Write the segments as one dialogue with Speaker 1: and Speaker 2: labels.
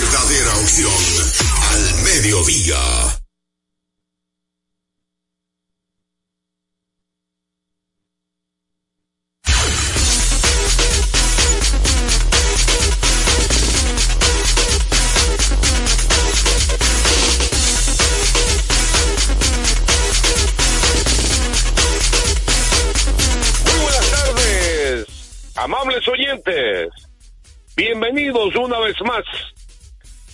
Speaker 1: Verdadera opción al mediodía.
Speaker 2: Amables oyentes. Bienvenidos una vez más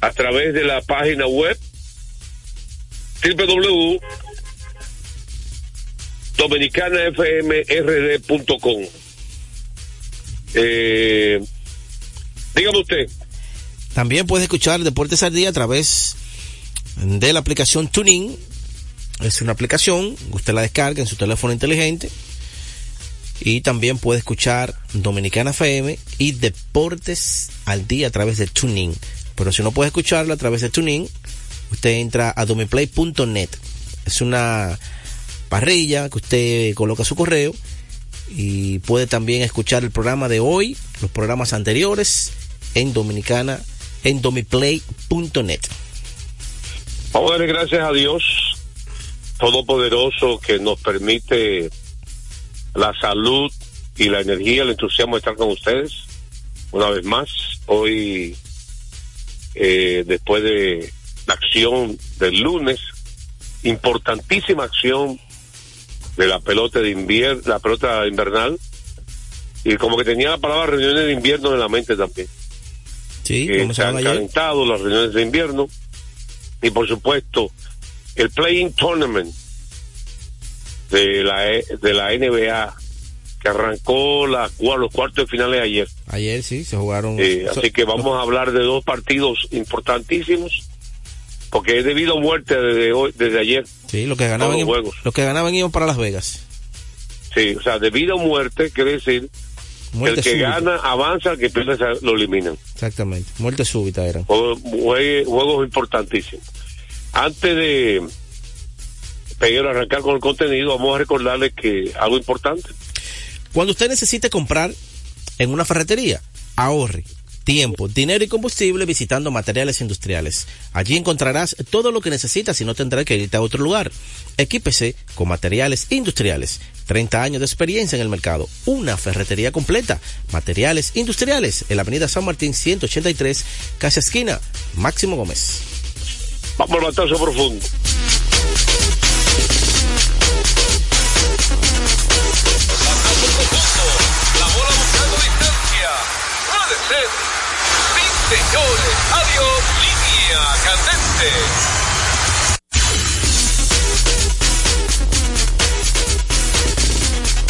Speaker 2: a través de la página web www.dominicanafmrd.com. Eh, dígame usted.
Speaker 3: También puede escuchar Deportes al Día a través de la aplicación Tuning. Es una aplicación, usted la descarga en su teléfono inteligente. Y también puede escuchar Dominicana FM y Deportes al Día a través de Tuning. Pero si no puede escucharlo a través de Tuning, usted entra a domiplay.net. Es una parrilla que usted coloca su correo y puede también escuchar el programa de hoy, los programas anteriores en Dominicana, en domiplay.net.
Speaker 2: Vamos a darle gracias a Dios Todopoderoso que nos permite la salud y la energía, el entusiasmo de estar con ustedes una vez más. Hoy, eh, después de la acción del lunes, importantísima acción de la pelota de invierno, la pelota invernal, y como que tenía la palabra reuniones de invierno en la mente también.
Speaker 3: Sí,
Speaker 2: que se han
Speaker 3: ayer.
Speaker 2: calentado las reuniones de invierno y por supuesto el playing tournament de la E- de la NBA que arrancó la, los cuartos de finales ayer.
Speaker 3: Ayer sí, se jugaron.
Speaker 2: Eh,
Speaker 3: so-
Speaker 2: así que vamos a hablar de dos partidos importantísimos porque es debido a muerte desde hoy, desde ayer.
Speaker 3: Sí, los que ganaban,
Speaker 2: los juegos.
Speaker 3: los que ganaban iban para Las Vegas.
Speaker 2: Sí, o sea, debido a muerte quiere decir que el que
Speaker 3: súbita.
Speaker 2: gana avanza, el que pierde lo eliminan.
Speaker 3: Exactamente, muerte súbita eran.
Speaker 2: Juegos, jue- juegos importantísimos. Antes de Peguero arrancar con el contenido, vamos a recordarles que algo importante.
Speaker 3: Cuando usted necesite comprar en una ferretería, ahorre tiempo, dinero y combustible visitando materiales industriales. Allí encontrarás todo lo que necesitas y no tendrá que irte a otro lugar. Equípese con materiales industriales. 30 años de experiencia en el mercado. Una ferretería completa. Materiales industriales. En la avenida San Martín 183, casa esquina. Máximo Gómez.
Speaker 2: Vamos al batazo profundo.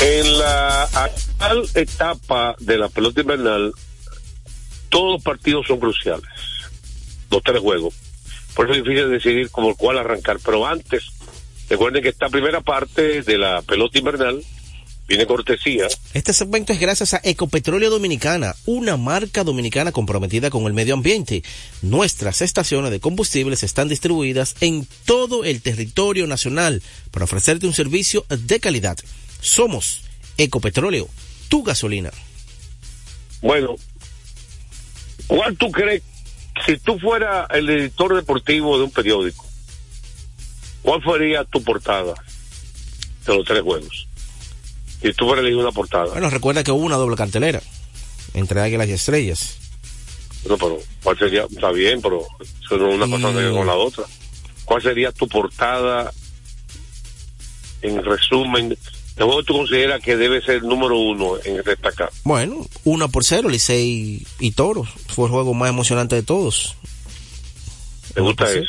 Speaker 2: En la actual etapa de la pelota invernal, todos los partidos son cruciales. Los tres juegos. Por eso es difícil decidir como cuál arrancar. Pero antes, recuerden que esta primera parte de la pelota invernal viene cortesía.
Speaker 3: Este segmento es gracias a Ecopetróleo Dominicana, una marca dominicana comprometida con el medio ambiente. Nuestras estaciones de combustibles están distribuidas en todo el territorio nacional para ofrecerte un servicio de calidad. Somos Ecopetróleo, tu gasolina.
Speaker 2: Bueno, ¿cuál tú crees, si tú fueras el editor deportivo de un periódico, cuál sería tu portada de los tres juegos? Si tú fueras elegido una portada.
Speaker 3: Bueno, recuerda que hubo una doble cartelera entre Águilas y Estrellas.
Speaker 2: No, pero ¿cuál sería? Está bien, pero eso no es una cosa
Speaker 3: Mm.
Speaker 2: con la otra. ¿Cuál sería tu portada en resumen? ¿De juego tú consideras que debe ser el número uno en destacar?
Speaker 3: Bueno, una por cero, Licey y Toros. Fue el juego más emocionante de todos.
Speaker 2: ¿Te gusta ese?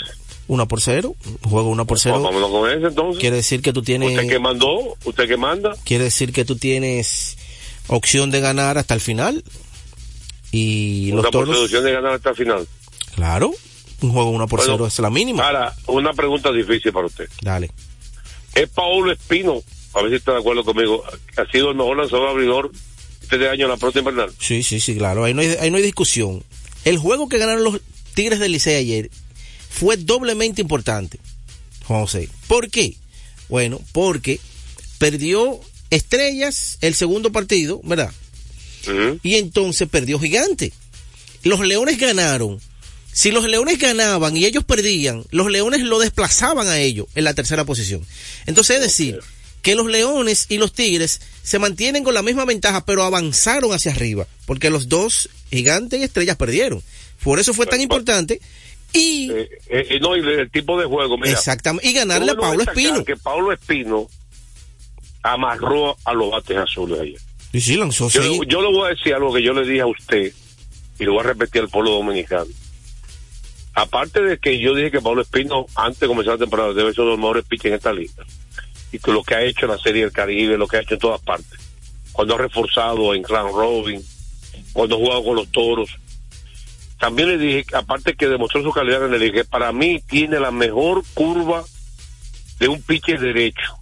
Speaker 3: Cero. Una por cero, juego una por cero.
Speaker 2: Vámonos con ese entonces.
Speaker 3: Quiere decir que tú tienes,
Speaker 2: ¿Usted que mandó? ¿Usted que manda?
Speaker 3: quiere decir que tú tienes opción de ganar hasta el final. Y los
Speaker 2: Una
Speaker 3: Toros,
Speaker 2: posición de ganar hasta el final.
Speaker 3: claro, un juego una por
Speaker 2: Bueno,
Speaker 3: cero es la mínima.
Speaker 2: Ahora, una pregunta difícil para usted.
Speaker 3: Dale.
Speaker 2: ¿Es Paulo Espino? A ver si está de acuerdo conmigo. ¿Ha sido el mejor lanzador abridor este año en la pelota invernal?
Speaker 3: Sí, sí, sí, claro. Ahí no hay, ahí no hay discusión. El juego que ganaron los Tigres del Licey ayer fue doblemente importante, Juan José. ¿Por qué? Bueno, porque perdió Estrellas el segundo partido, ¿verdad? Y entonces perdió Gigante. Los Leones ganaron. Si los Leones ganaban y ellos perdían, los Leones lo desplazaban a ellos en la tercera posición. Entonces es decir, que los Leones y los Tigres se mantienen con la misma ventaja, pero avanzaron hacia arriba, porque los dos Gigantes y Estrellas perdieron. Por eso fue tan importante. Y
Speaker 2: Eh, eh, eh, no, y el tipo de juego, mira.
Speaker 3: exactamente, y ganarle a Pablo Espino.
Speaker 2: Que Pablo Espino amarró a los bates azules ayer.
Speaker 3: Y sí, lanzó
Speaker 2: Yo,
Speaker 3: seis.
Speaker 2: yo le voy a decir algo que yo le dije a usted y lo voy a repetir al pueblo dominicano. Aparte de que yo dije que Pablo Espino, antes de comenzar la temporada, debe ser uno de los mejores pitchers en esta liga. Y que lo que ha hecho en la Serie del Caribe, lo que ha hecho en todas partes. Cuando ha reforzado en Clan Robin, cuando ha jugado con los toros. También le dije, aparte que demostró su calidad liga, que para mí tiene la mejor curva de un pitcher derecho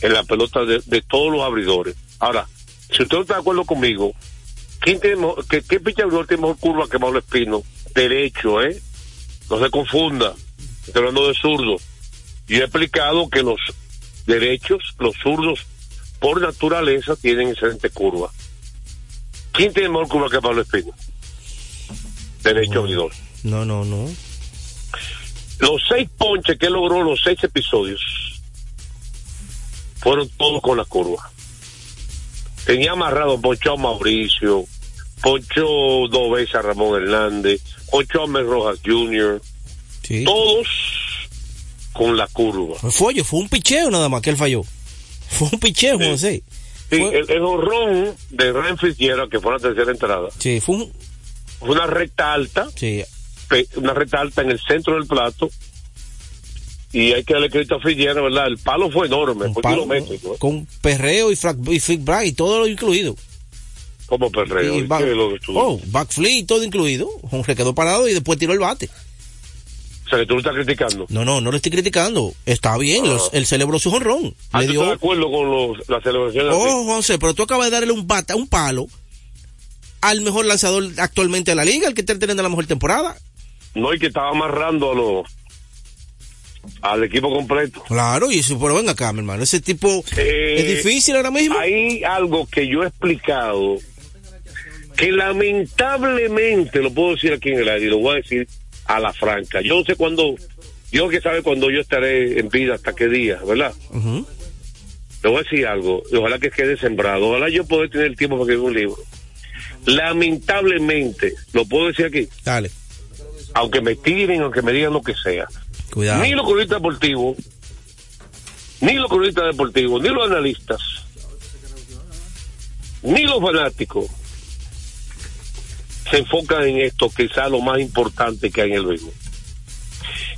Speaker 2: en la pelota de, todos los abridores. Ahora, si usted no está de acuerdo conmigo, ¿quién tiene qué, pitcher abridor tiene mejor curva que Pablo Espino? Derecho, ¿eh? No se confunda. Estoy hablando de zurdo. Yo he explicado que los derechos, los zurdos, por naturaleza, tienen excelente curva. ¿Quién tiene mejor curva que Pablo Espino? Derecho abridor.
Speaker 3: No, no, no.
Speaker 2: Los seis ponches que logró los seis episodios fueron todos con la curva. Tenía amarrado, ponchó a Mauricio, ponchó dos veces a Ramón Hernández, ponchó a Mel Rojas Jr.,
Speaker 3: Sí.
Speaker 2: todos con la curva.
Speaker 3: Fue, oye, fue un picheo nada más que él falló. Fue un picheo, Juan José.
Speaker 2: Sí,
Speaker 3: Fue-
Speaker 2: el, el honrón de Ren Fitzgerald, que fue la tercera entrada,
Speaker 3: Sí, fue un,
Speaker 2: una recta alta,
Speaker 3: sí,
Speaker 2: una recta alta en el centro del plato, y hay que darle crédito a Fitzgerald, ¿verdad? El palo fue enorme,
Speaker 3: un
Speaker 2: fue
Speaker 3: palo,
Speaker 2: kilométrico. ¿eh?
Speaker 3: con perreo y, flick back y todo lo incluido.
Speaker 2: Como perreo.
Speaker 3: Y
Speaker 2: ¿y
Speaker 3: back- oh, backflip y todo incluido. Se quedó parado y después tiró el bate.
Speaker 2: O sea, que tú lo estás criticando.
Speaker 3: No, no, no lo estoy criticando. Está bien,
Speaker 2: Ah.
Speaker 3: los- él celebró su jonrón.
Speaker 2: Ah,
Speaker 3: Le
Speaker 2: ¿tú estás de acuerdo con los, la celebración?
Speaker 3: Oh, José, pero tú acabas de darle un bate, un palo al mejor lanzador actualmente de la liga, el que está teniendo la mejor temporada.
Speaker 2: No, y que estaba amarrando a los al equipo completo.
Speaker 3: Claro, y eso, pero venga acá, mi hermano. Ese tipo
Speaker 2: Eh,
Speaker 3: es difícil ahora mismo.
Speaker 2: Hay algo que yo he explicado que lamentablemente, lo puedo decir aquí en el aire, y lo voy a decir a la franca. Yo no sé cuándo, Dios que sabe cuándo yo estaré en vida, hasta qué día, ¿verdad?
Speaker 3: Ujú.
Speaker 2: Le voy a decir algo, y ojalá que quede sembrado, ojalá yo pueda tener el tiempo para escribir un libro. Lamentablemente, lo puedo decir aquí,
Speaker 3: Dale,
Speaker 2: aunque me tiren, aunque me digan lo que sea,
Speaker 3: cuidado.
Speaker 2: ni los periodistas deportivos, ni los periodistas deportivos, ni los analistas, ni los fanáticos se enfocan en esto, quizá lo más importante que hay en el béisbol.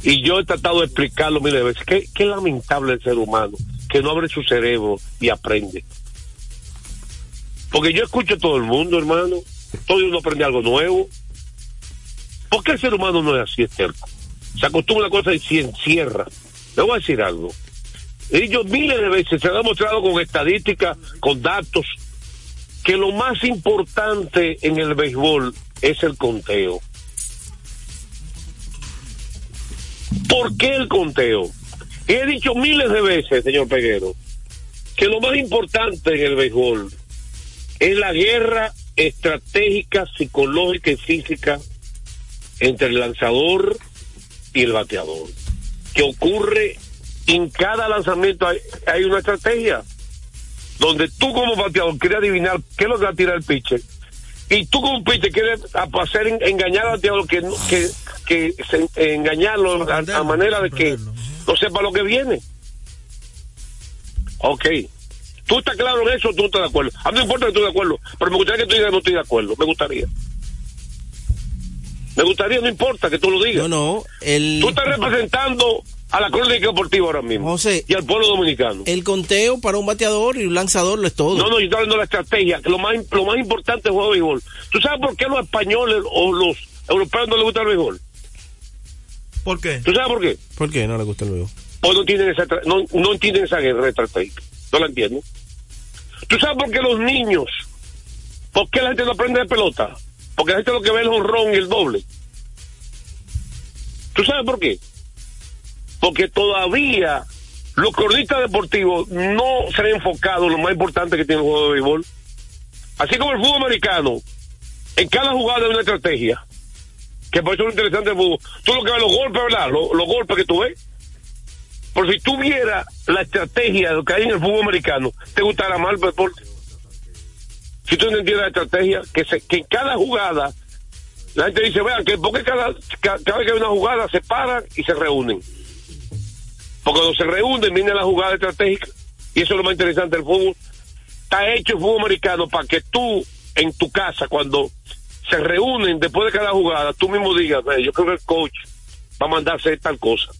Speaker 2: Y yo he tratado de explicarlo miles de veces. Qué, qué lamentable el ser humano que no abre su cerebro y aprende. Porque yo escucho a todo el mundo, hermano. Todo el mundo aprende algo nuevo. ¿Por qué el ser humano no es así, es terco? Se acostumbra a una cosa y se encierra. Le voy a decir algo. Ellos miles de veces se ha demostrado con estadísticas, con datos, que lo más importante en el béisbol es el conteo. ¿Por qué el conteo? He dicho miles de veces, señor Peguero, que lo más importante en el béisbol es la guerra estratégica, psicológica y física entre el lanzador y el bateador. Que ocurre en cada lanzamiento hay, hay una estrategia donde tú como bateador quieres adivinar qué es lo que va a tirar el pitcher y tú como pitcher quieres hacer engañar al bateador que, que, que se, engañarlo a, a, manera de que no sepa lo que viene. Ok. ¿Tú estás claro en eso tú estás de acuerdo? A mí no importa que estoy de acuerdo, pero me gustaría que tú digas no estoy de acuerdo. Me gustaría. Me gustaría, no importa que tú lo digas.
Speaker 3: No, no. El...
Speaker 2: Tú estás representando a la crónica deportiva ahora mismo.
Speaker 3: José,
Speaker 2: y al pueblo dominicano.
Speaker 3: El conteo para un bateador y un lanzador lo es todo.
Speaker 2: No, no, yo estoy hablando de la estrategia, que lo más, lo más importante es el juego de béisbol. ¿Tú sabes por qué los españoles o los europeos no les gusta el béisbol?
Speaker 4: ¿Por qué?
Speaker 2: ¿Tú sabes por qué?
Speaker 3: ¿Por qué no le gusta el béisbol?
Speaker 2: Pues no tienen esa, no, no entienden esa guerra estratégica. No la entienden. ¿Tú sabes por qué los niños? ¿Por qué la gente no aprende de pelota? Porque la gente lo que ve es el honrón y el doble. ¿Tú sabes por qué? Porque todavía los cronistas deportivos no se han enfocado en lo más importante que tiene el juego de béisbol. Así como el fútbol americano, en cada jugada hay una estrategia. Que por eso es interesante el fútbol. Tú lo que ves los golpes, ¿verdad? Los, los golpes que tú ves. Por si tú vieras la estrategia de lo que hay en el fútbol americano, te gustará más el deporte. Si tú no entiendes la estrategia, que, se, que en cada jugada, la gente dice, vean, que porque cada, cada, vez que hay una jugada se paran y se reúnen. Porque cuando se reúnen viene la jugada estratégica y eso es lo más interesante del fútbol. Está hecho el fútbol americano para que tú en tu casa cuando se reúnen después de cada jugada, tú mismo digas, yo creo que el coach va a mandar a hacer tal cosa.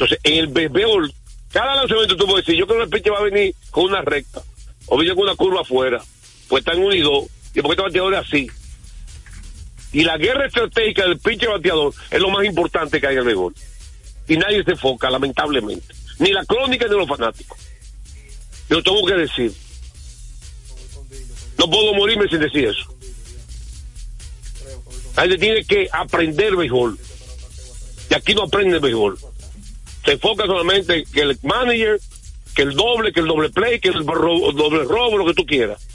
Speaker 2: Entonces, en el béisbol, cada lanzamiento tú puedes decir, yo creo que el pitcher va a venir con una recta o viene con una curva afuera, pues están unidos y porque este bateador es así. Y la guerra estratégica del pitcher bateador es lo más importante que hay en el béisbol y nadie se enfoca, lamentablemente. Ni la crónica ni los fanáticos. Yo tengo que decir. No puedo morirme sin decir eso. Gente tiene que aprender béisbol. Y aquí no aprende béisbol. Se enfoca solamente que el manager, que el doble, que el doble play, que el robo, doble robo, lo que tú quieras.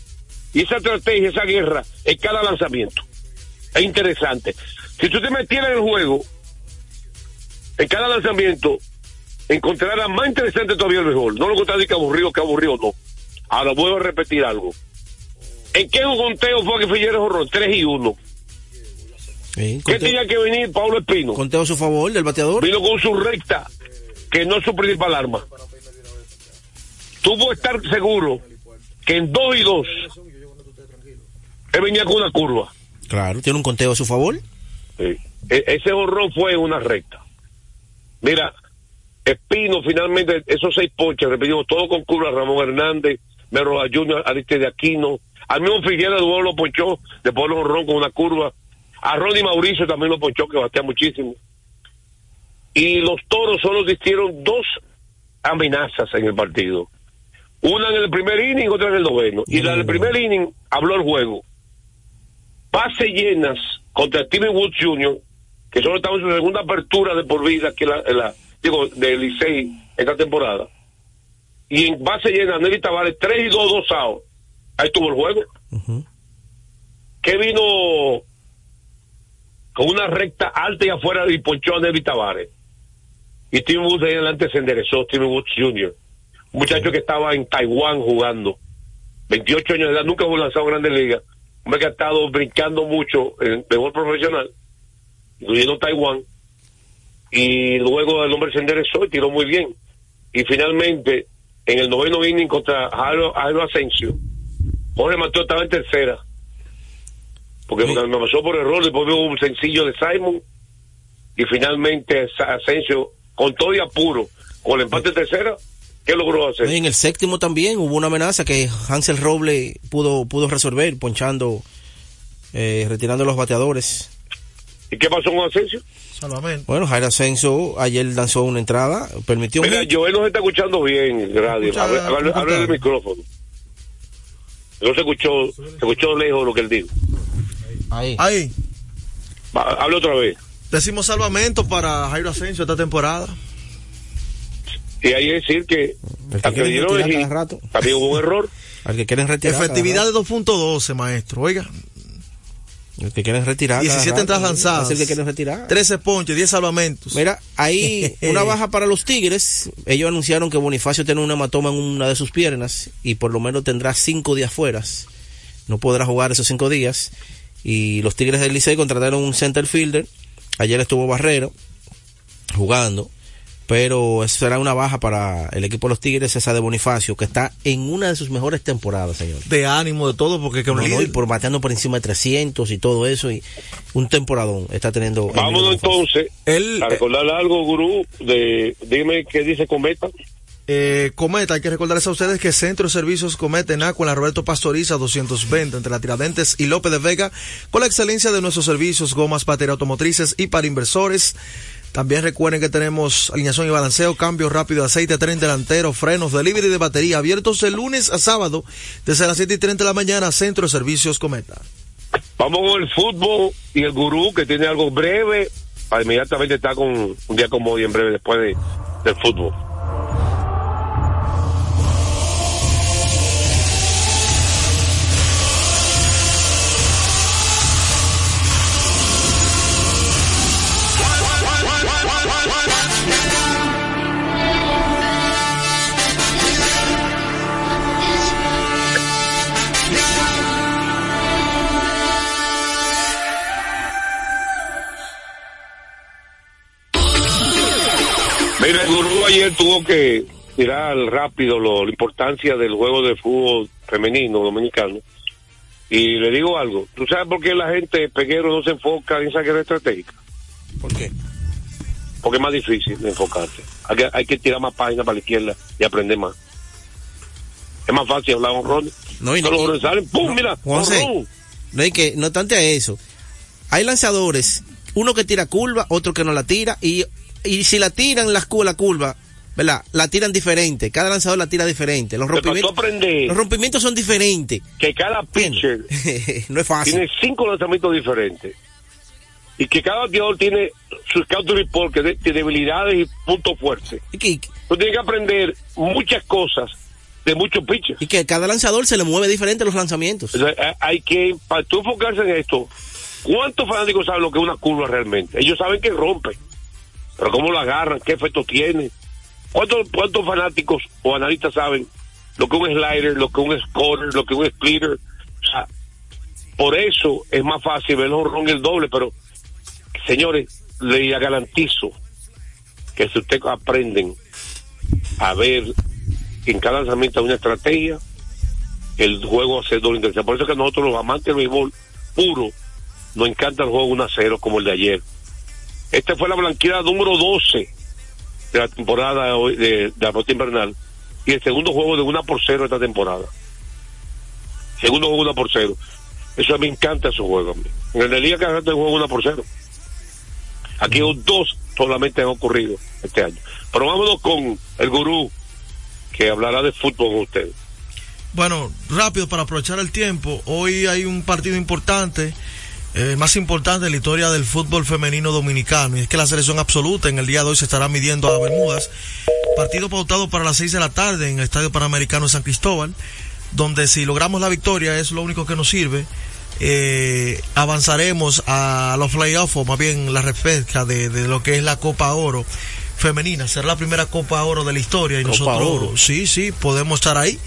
Speaker 2: Y esa estrategia, esa guerra, en cada lanzamiento. Es interesante. Si tú te metieras en el juego, en cada lanzamiento encontrará más interesante todavía el béisbol. No lo que que aburrido, que aburrido no. Ahora vuelvo a repetir algo. ¿En qué un conteo fue que Figueroa horror? 3 y 1.
Speaker 3: Sí,
Speaker 2: ¿Qué tenía que venir Pablo Espino?
Speaker 3: Conteo a su favor del bateador.
Speaker 2: Vino con su recta, que no es su principal arma. Tuvo que estar seguro que en 2 y 2 él venía con una curva.
Speaker 3: Claro, tiene un conteo a su favor.
Speaker 2: Sí. E ese horror fue una recta. Mira, Espino finalmente, esos seis ponches, repetimos, todo con curva, Ramón Hernández, Merroa Junior, Aristide Aquino, al mismo Figueroa de lo ponchó, después lo honró con una curva, a Ronnie Mauricio también lo ponchó, que batea muchísimo. Y los toros solo existieron dos amenazas en el partido. Una en el primer inning, otra en el noveno. Y la del primer inning habló el juego. Pase llenas contra Steven Woods Jr., que solo estamos en su segunda apertura de por vida, que la, la digo, de Licey esta temporada. Y en base llena, Nelly Tavares, 3 y 2, 2 outs. Ahí tuvo el juego. Uh -huh. Que vino con una recta alta y afuera y ponchó a Nelly Tavares. Y Steven Woods ahí adelante se enderezó, Steven Woods Jr. Un muchacho que estaba en Taiwán jugando. 28 años de edad, nunca fue lanzado en Grandes Ligas. Hombre que ha estado brincando mucho en mejor profesional incluyendo Taiwán, y luego el hombre se enderezó y tiró muy bien. Y finalmente, en el noveno inning contra Jairo, Jairo Asensio, Jorge Mateo estaba en tercera, porque sí. me pasó por error, después hubo un sencillo de Simon,
Speaker 5: y finalmente Asensio, con todo y apuro, con el empate tercera, ¿qué logró hacer?
Speaker 3: En el séptimo también hubo una amenaza que Hansel Roble pudo, pudo resolver, ponchando, eh, retirando los bateadores.
Speaker 5: ¿Y qué pasó con Asensio?
Speaker 4: Salvamento.
Speaker 3: Bueno, Jair Asensio ayer lanzó una entrada, permitió...
Speaker 5: Mira,
Speaker 3: un-
Speaker 5: Joel nos está escuchando bien, en radio. Hable del micrófono. No se escuchó, se escuchó lejos lo que él dijo.
Speaker 3: Ahí.
Speaker 4: Ahí,
Speaker 5: Va, hable otra vez.
Speaker 4: Decimos salvamento para Jairo Asensio esta temporada.
Speaker 5: Y hay que decir que
Speaker 3: que
Speaker 5: dieron
Speaker 3: rato.
Speaker 5: también hubo un error.
Speaker 3: Al que quieren retirar.
Speaker 4: Efectividad de 2.12, maestro. Oiga,
Speaker 3: El que quieren retirar. cada
Speaker 4: 17
Speaker 3: rato,
Speaker 4: entradas lanzadas.
Speaker 3: El que quieren retirar.
Speaker 4: 13 ponches, 10 salvamentos.
Speaker 3: Mira, ahí una baja para los Tigres. Ellos anunciaron que Bonifacio tiene un hematoma en una de sus piernas y por lo menos tendrá cinco días fuera. No podrá jugar esos cinco días. Y los Tigres del Licey contrataron un center fielder. Ayer estuvo Barrero jugando. Pero eso será una baja para el equipo de los Tigres, esa de Bonifacio, que está en una de sus mejores temporadas, señor.
Speaker 4: De ánimo, de todo, porque que un
Speaker 3: No, no, y
Speaker 4: líder-
Speaker 3: por bateando por encima de 300 y todo eso. Y un temporadón está teniendo.
Speaker 5: Vámonos entonces
Speaker 4: Él,
Speaker 5: a recordarle algo, gurú, de, dime qué dice Cometa.
Speaker 4: Eh, Cometa, hay que recordarles a ustedes que Centro de Servicios Cometa en Agua, en la Roberto Pastoriza 220, entre la Tiradentes y López de Vega, con la excelencia de nuestros servicios, gomas, batería automotrices y para inversores. También recuerden que tenemos alineación y balanceo, cambio rápido de aceite, tren delantero, frenos, delivery de batería, abiertos de lunes a sábado, desde las 7 y 30 de la mañana, Centro de Servicios Cometa.
Speaker 5: Vamos con el fútbol y el gurú que tiene algo breve. Inmediatamente está con un día como hoy en breve después de, del fútbol. Mira, el gurú ayer tuvo que tirar rápido lo, la importancia del juego de fútbol femenino dominicano. Y le digo algo, ¿tú sabes por qué la gente peguero no se enfoca en esa guerra estratégica?
Speaker 3: ¿Por qué?
Speaker 5: Porque es más difícil de enfocarse. Hay que, hay que tirar más páginas para la izquierda y aprender más. Es más fácil hablar con Ronnie.
Speaker 3: No, y no-
Speaker 5: Solo
Speaker 3: y-
Speaker 5: salen, ¡pum!
Speaker 3: no,
Speaker 5: mira, ¡pum!
Speaker 3: No hay que, no obstante a eso, hay lanzadores, uno que tira curva, otro que no la tira, y, y si la tiran la, cu- la curva, ¿verdad? La tiran diferente, cada lanzador la tira diferente. Los rompimientos, los rompimientos son diferentes.
Speaker 5: que cada pitcher
Speaker 3: no es fácil.
Speaker 5: tiene cinco lanzamientos diferentes. Y que cada bateador tiene su scout report, que de- tiene debilidades y puntos fuertes.
Speaker 3: Y que,
Speaker 5: Tú tienes que aprender muchas cosas de muchos pitchers.
Speaker 3: y que cada lanzador se le mueve diferente los lanzamientos.
Speaker 5: O sea, eh, hay que, para tú enfocarse en esto, ¿cuántos fanáticos saben lo que es una curva realmente? Ellos saben que rompe, pero cómo lo agarran, qué efecto tiene. ¿Cuántos, cuántos fanáticos o analistas saben lo que un slider, lo que un scorer, lo que un splitter? O sea, por eso es más fácil ver el honrón el doble, pero señores, le garantizo que si ustedes aprenden a ver en cada lanzamiento una estrategia, el juego ser doble interesante. Por eso que nosotros los amantes del béisbol puro nos encanta el juego 1 a 0 como el de ayer. Esta fue la blanqueada número 12 de la temporada de, hoy- de, de la pelota invernal y el segundo juego de 1 por 0 esta temporada. Segundo juego 1 por 0. Eso me encanta ese juego. a mí. En la liga rato hay juego 1 por 0. Aquí dos solamente han ocurrido este año. Pero vámonos con el gurú que hablará de fútbol con ustedes.
Speaker 4: Bueno, rápido para aprovechar el tiempo. Hoy hay un partido importante, eh, más importante en la historia del fútbol femenino dominicano. Y es que la selección absoluta en el día de hoy se estará midiendo a Bermudas. Partido pautado para las 6 de la tarde en el Estadio Panamericano de San Cristóbal. Donde si logramos la victoria es lo único que nos sirve. Eh, avanzaremos a los playoffs, o más bien la repesca de, de lo que es la Copa Oro femenina. Será la primera Copa Oro de la historia y
Speaker 3: Copa
Speaker 4: nosotros,
Speaker 3: Oro.
Speaker 4: sí, sí, podemos estar ahí.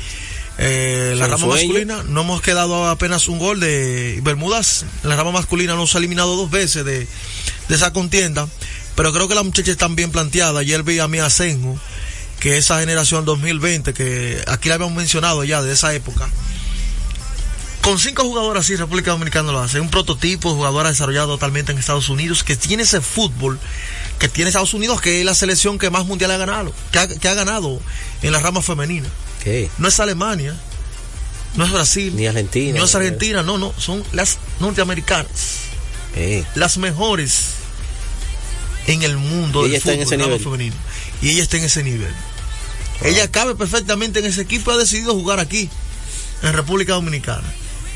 Speaker 4: Eh, la rama masculina no hemos quedado apenas un gol de Bermudas. La rama masculina nos ha eliminado dos veces de, de esa contienda. Pero creo que las muchachas están bien planteadas. Ayer vi a mi Asenjo, que esa generación 2020, que aquí la habíamos mencionado ya de esa época, Con cinco jugadores así, República Dominicana lo hace. Un prototipo de jugador desarrollado totalmente en Estados Unidos, que tiene ese fútbol que tiene Estados Unidos, que es la selección que más mundial ha ganado, que ha, que ha ganado en la rama femenina. No es Alemania, no es Brasil,
Speaker 3: Ni Argentina.
Speaker 4: no es Argentina, no, no, son las norteamericanas, las mejores en el mundo del
Speaker 3: ella está en
Speaker 4: fútbol
Speaker 3: ese
Speaker 4: rama
Speaker 3: nivel.
Speaker 4: femenino. Y ella está en ese nivel. Ella cabe perfectamente en ese equipo y ha decidido jugar aquí, en República Dominicana.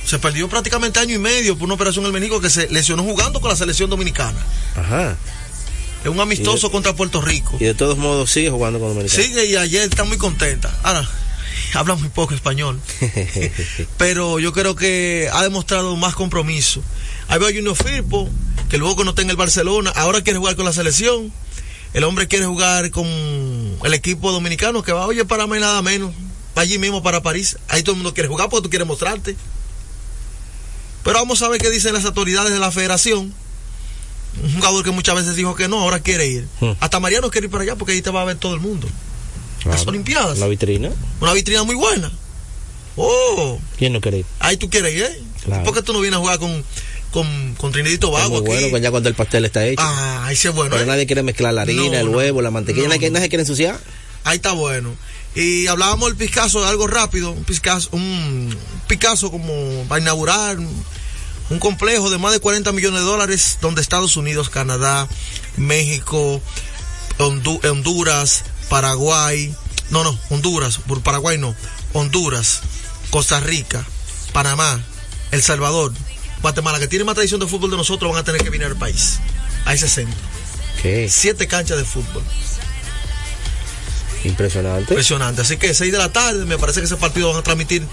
Speaker 4: Se perdió prácticamente año y medio por una operación en el menisco que se lesionó jugando con la selección dominicana.
Speaker 3: Ajá.
Speaker 4: Es un amistoso
Speaker 3: de-
Speaker 4: contra Puerto Rico.
Speaker 3: Y de todos modos sigue jugando con Dominicana.
Speaker 4: Sigue y ayer está muy contenta. Ahora, habla muy poco español. Pero yo creo que ha demostrado más compromiso. Ahí veo a Junior Firpo, que luego que no está en el Barcelona, ahora quiere jugar con la selección. El hombre quiere jugar con el equipo dominicano que va, oye, para mí nada menos. Allí mismo para París. Ahí todo el mundo quiere jugar porque tú quieres mostrarte. Pero vamos a ver qué dicen las autoridades de la federación. Un jugador que muchas veces dijo que no, ahora quiere ir.
Speaker 3: Hmm.
Speaker 4: Hasta Mariano quiere ir para allá porque ahí te va a ver todo el mundo. Las. Olimpiadas.
Speaker 3: La vitrina.
Speaker 4: Una vitrina muy buena. Oh,
Speaker 3: ¿Quién no quiere ir?
Speaker 4: ahí tú quieres ir, ¿eh?
Speaker 3: Claro.
Speaker 4: ¿Por qué tú no vienes a jugar con, con, con
Speaker 3: Es
Speaker 4: Tobago
Speaker 3: muy
Speaker 4: aquí?
Speaker 3: bueno ya cuando el pastel está hecho.
Speaker 4: Ah, ahí sí es bueno.
Speaker 3: pero
Speaker 4: ¿eh?
Speaker 3: nadie quiere mezclar la harina,
Speaker 4: No,
Speaker 3: el
Speaker 4: no.
Speaker 3: huevo, la mantequilla.
Speaker 4: No,
Speaker 3: nadie,
Speaker 4: no.
Speaker 3: nadie quiere ensuciar.
Speaker 4: Ahí está bueno. Y hablábamos del Picasso de algo rápido, un Picasso, un Picasso como va a inaugurar un complejo de más de 40 millones de dólares donde Estados Unidos, Canadá, México, Hondu- Honduras, Paraguay, no, no, Honduras, por Paraguay no, Honduras, Costa Rica, Panamá, El Salvador, Guatemala, que tiene más tradición de fútbol de nosotros, van a tener que venir al país, a ese centro.
Speaker 3: ¿Qué?
Speaker 4: Siete canchas de fútbol.
Speaker 3: Impresionante.
Speaker 4: Impresionante. Así que 6 de la tarde, me parece que ese partido van a transmitir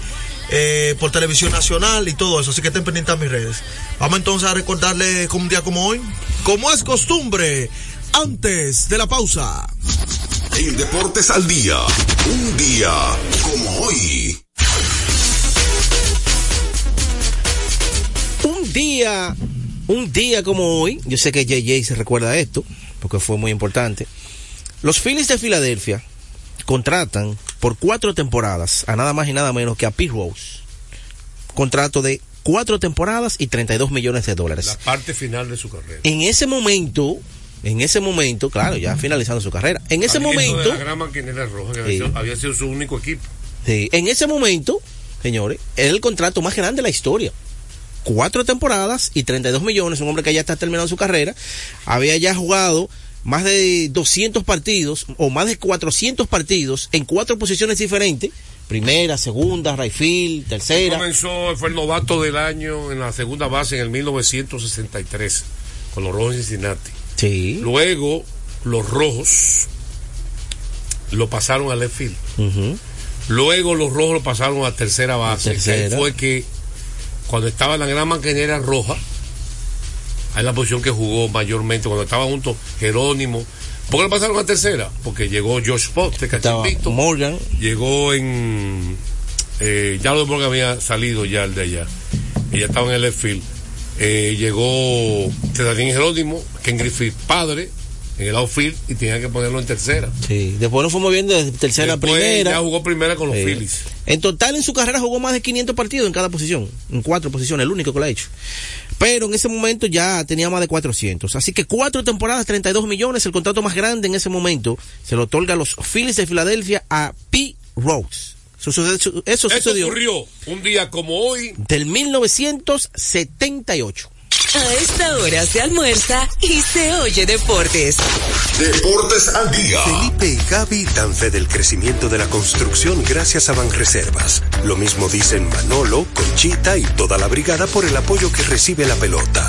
Speaker 4: eh, por televisión nacional y todo eso. Así que estén pendientes a mis redes. Vamos entonces a recordarle como un día como hoy, como es costumbre, antes de la pausa.
Speaker 1: En Deportes al Día, un día como hoy.
Speaker 3: Un día, un día como hoy, yo sé que JJ se recuerda esto, porque fue muy importante. Los Phillies de Filadelfia contratan por cuatro temporadas a nada más y nada menos que a Pete Rose. Contrato de cuatro temporadas y 32 millones de dólares.
Speaker 2: La parte final de su carrera.
Speaker 3: En ese momento, en ese momento, claro, ya finalizando su carrera, en ese momento,
Speaker 2: de la gran maquinera roja, que había,
Speaker 3: Sí.
Speaker 2: sido, había sido su único equipo.
Speaker 3: Sí, en ese momento, señores, era el contrato más grande de la historia. Cuatro temporadas y 32 millones, un hombre que ya está terminando su carrera, había ya jugado más de 200 partidos o más de 400 partidos en cuatro posiciones diferentes, primera, segunda, right field, tercera.
Speaker 2: Comenzó, fue el novato del año en la segunda base en el 1963 con los Rojos de Cincinnati.
Speaker 3: Sí.
Speaker 2: Luego, los Rojos lo pasaron al left field. Luego los Rojos lo pasaron a tercera base.
Speaker 3: Tercera.
Speaker 2: que ahí fue que cuando estaba en la gran maquinera roja, ahí la posición que jugó mayormente, cuando estaba junto Jerónimo. ¿Por qué lo pasaron a tercera? Porque llegó Josh Post Cachipito.
Speaker 3: Morgan,
Speaker 2: llegó en eh, ya lo de Morgan había salido ya el de allá y ya estaba en el left field Eh, llegó Cesarín Jerónimo Ken Griffith padre en el outfield y tenía que ponerlo en tercera
Speaker 3: sí. Después lo fue moviendo de tercera a primera.
Speaker 2: ya jugó primera con los. Phillies
Speaker 3: En total en su carrera jugó más de 500 partidos en cada posición, en cuatro posiciones, el único que lo ha hecho. Pero en ese momento ya tenía más de 400. Así que cuatro temporadas, 32 millones, el contrato más grande en ese momento se lo otorga a los Phillies de Filadelfia a P. Rose. Eso, sucedió- eso
Speaker 2: eso
Speaker 3: sucedió
Speaker 2: ocurrió un día como hoy
Speaker 3: del 1978.
Speaker 6: A esta hora se almuerza y se oye deportes.
Speaker 1: Deportes al Día.
Speaker 7: Felipe y Gaby dan fe del crecimiento de la construcción gracias a Banreservas. Lo mismo dicen Manolo, Conchita y toda la brigada por el apoyo que recibe la pelota.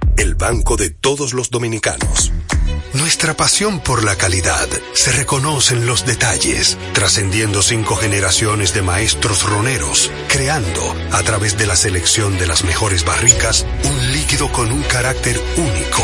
Speaker 7: el banco de todos los dominicanos. Nuestra pasión por la calidad se reconoce en los detalles, trascendiendo cinco generaciones de maestros roneros, creando, a través de la selección de las mejores barricas, un líquido con un carácter único,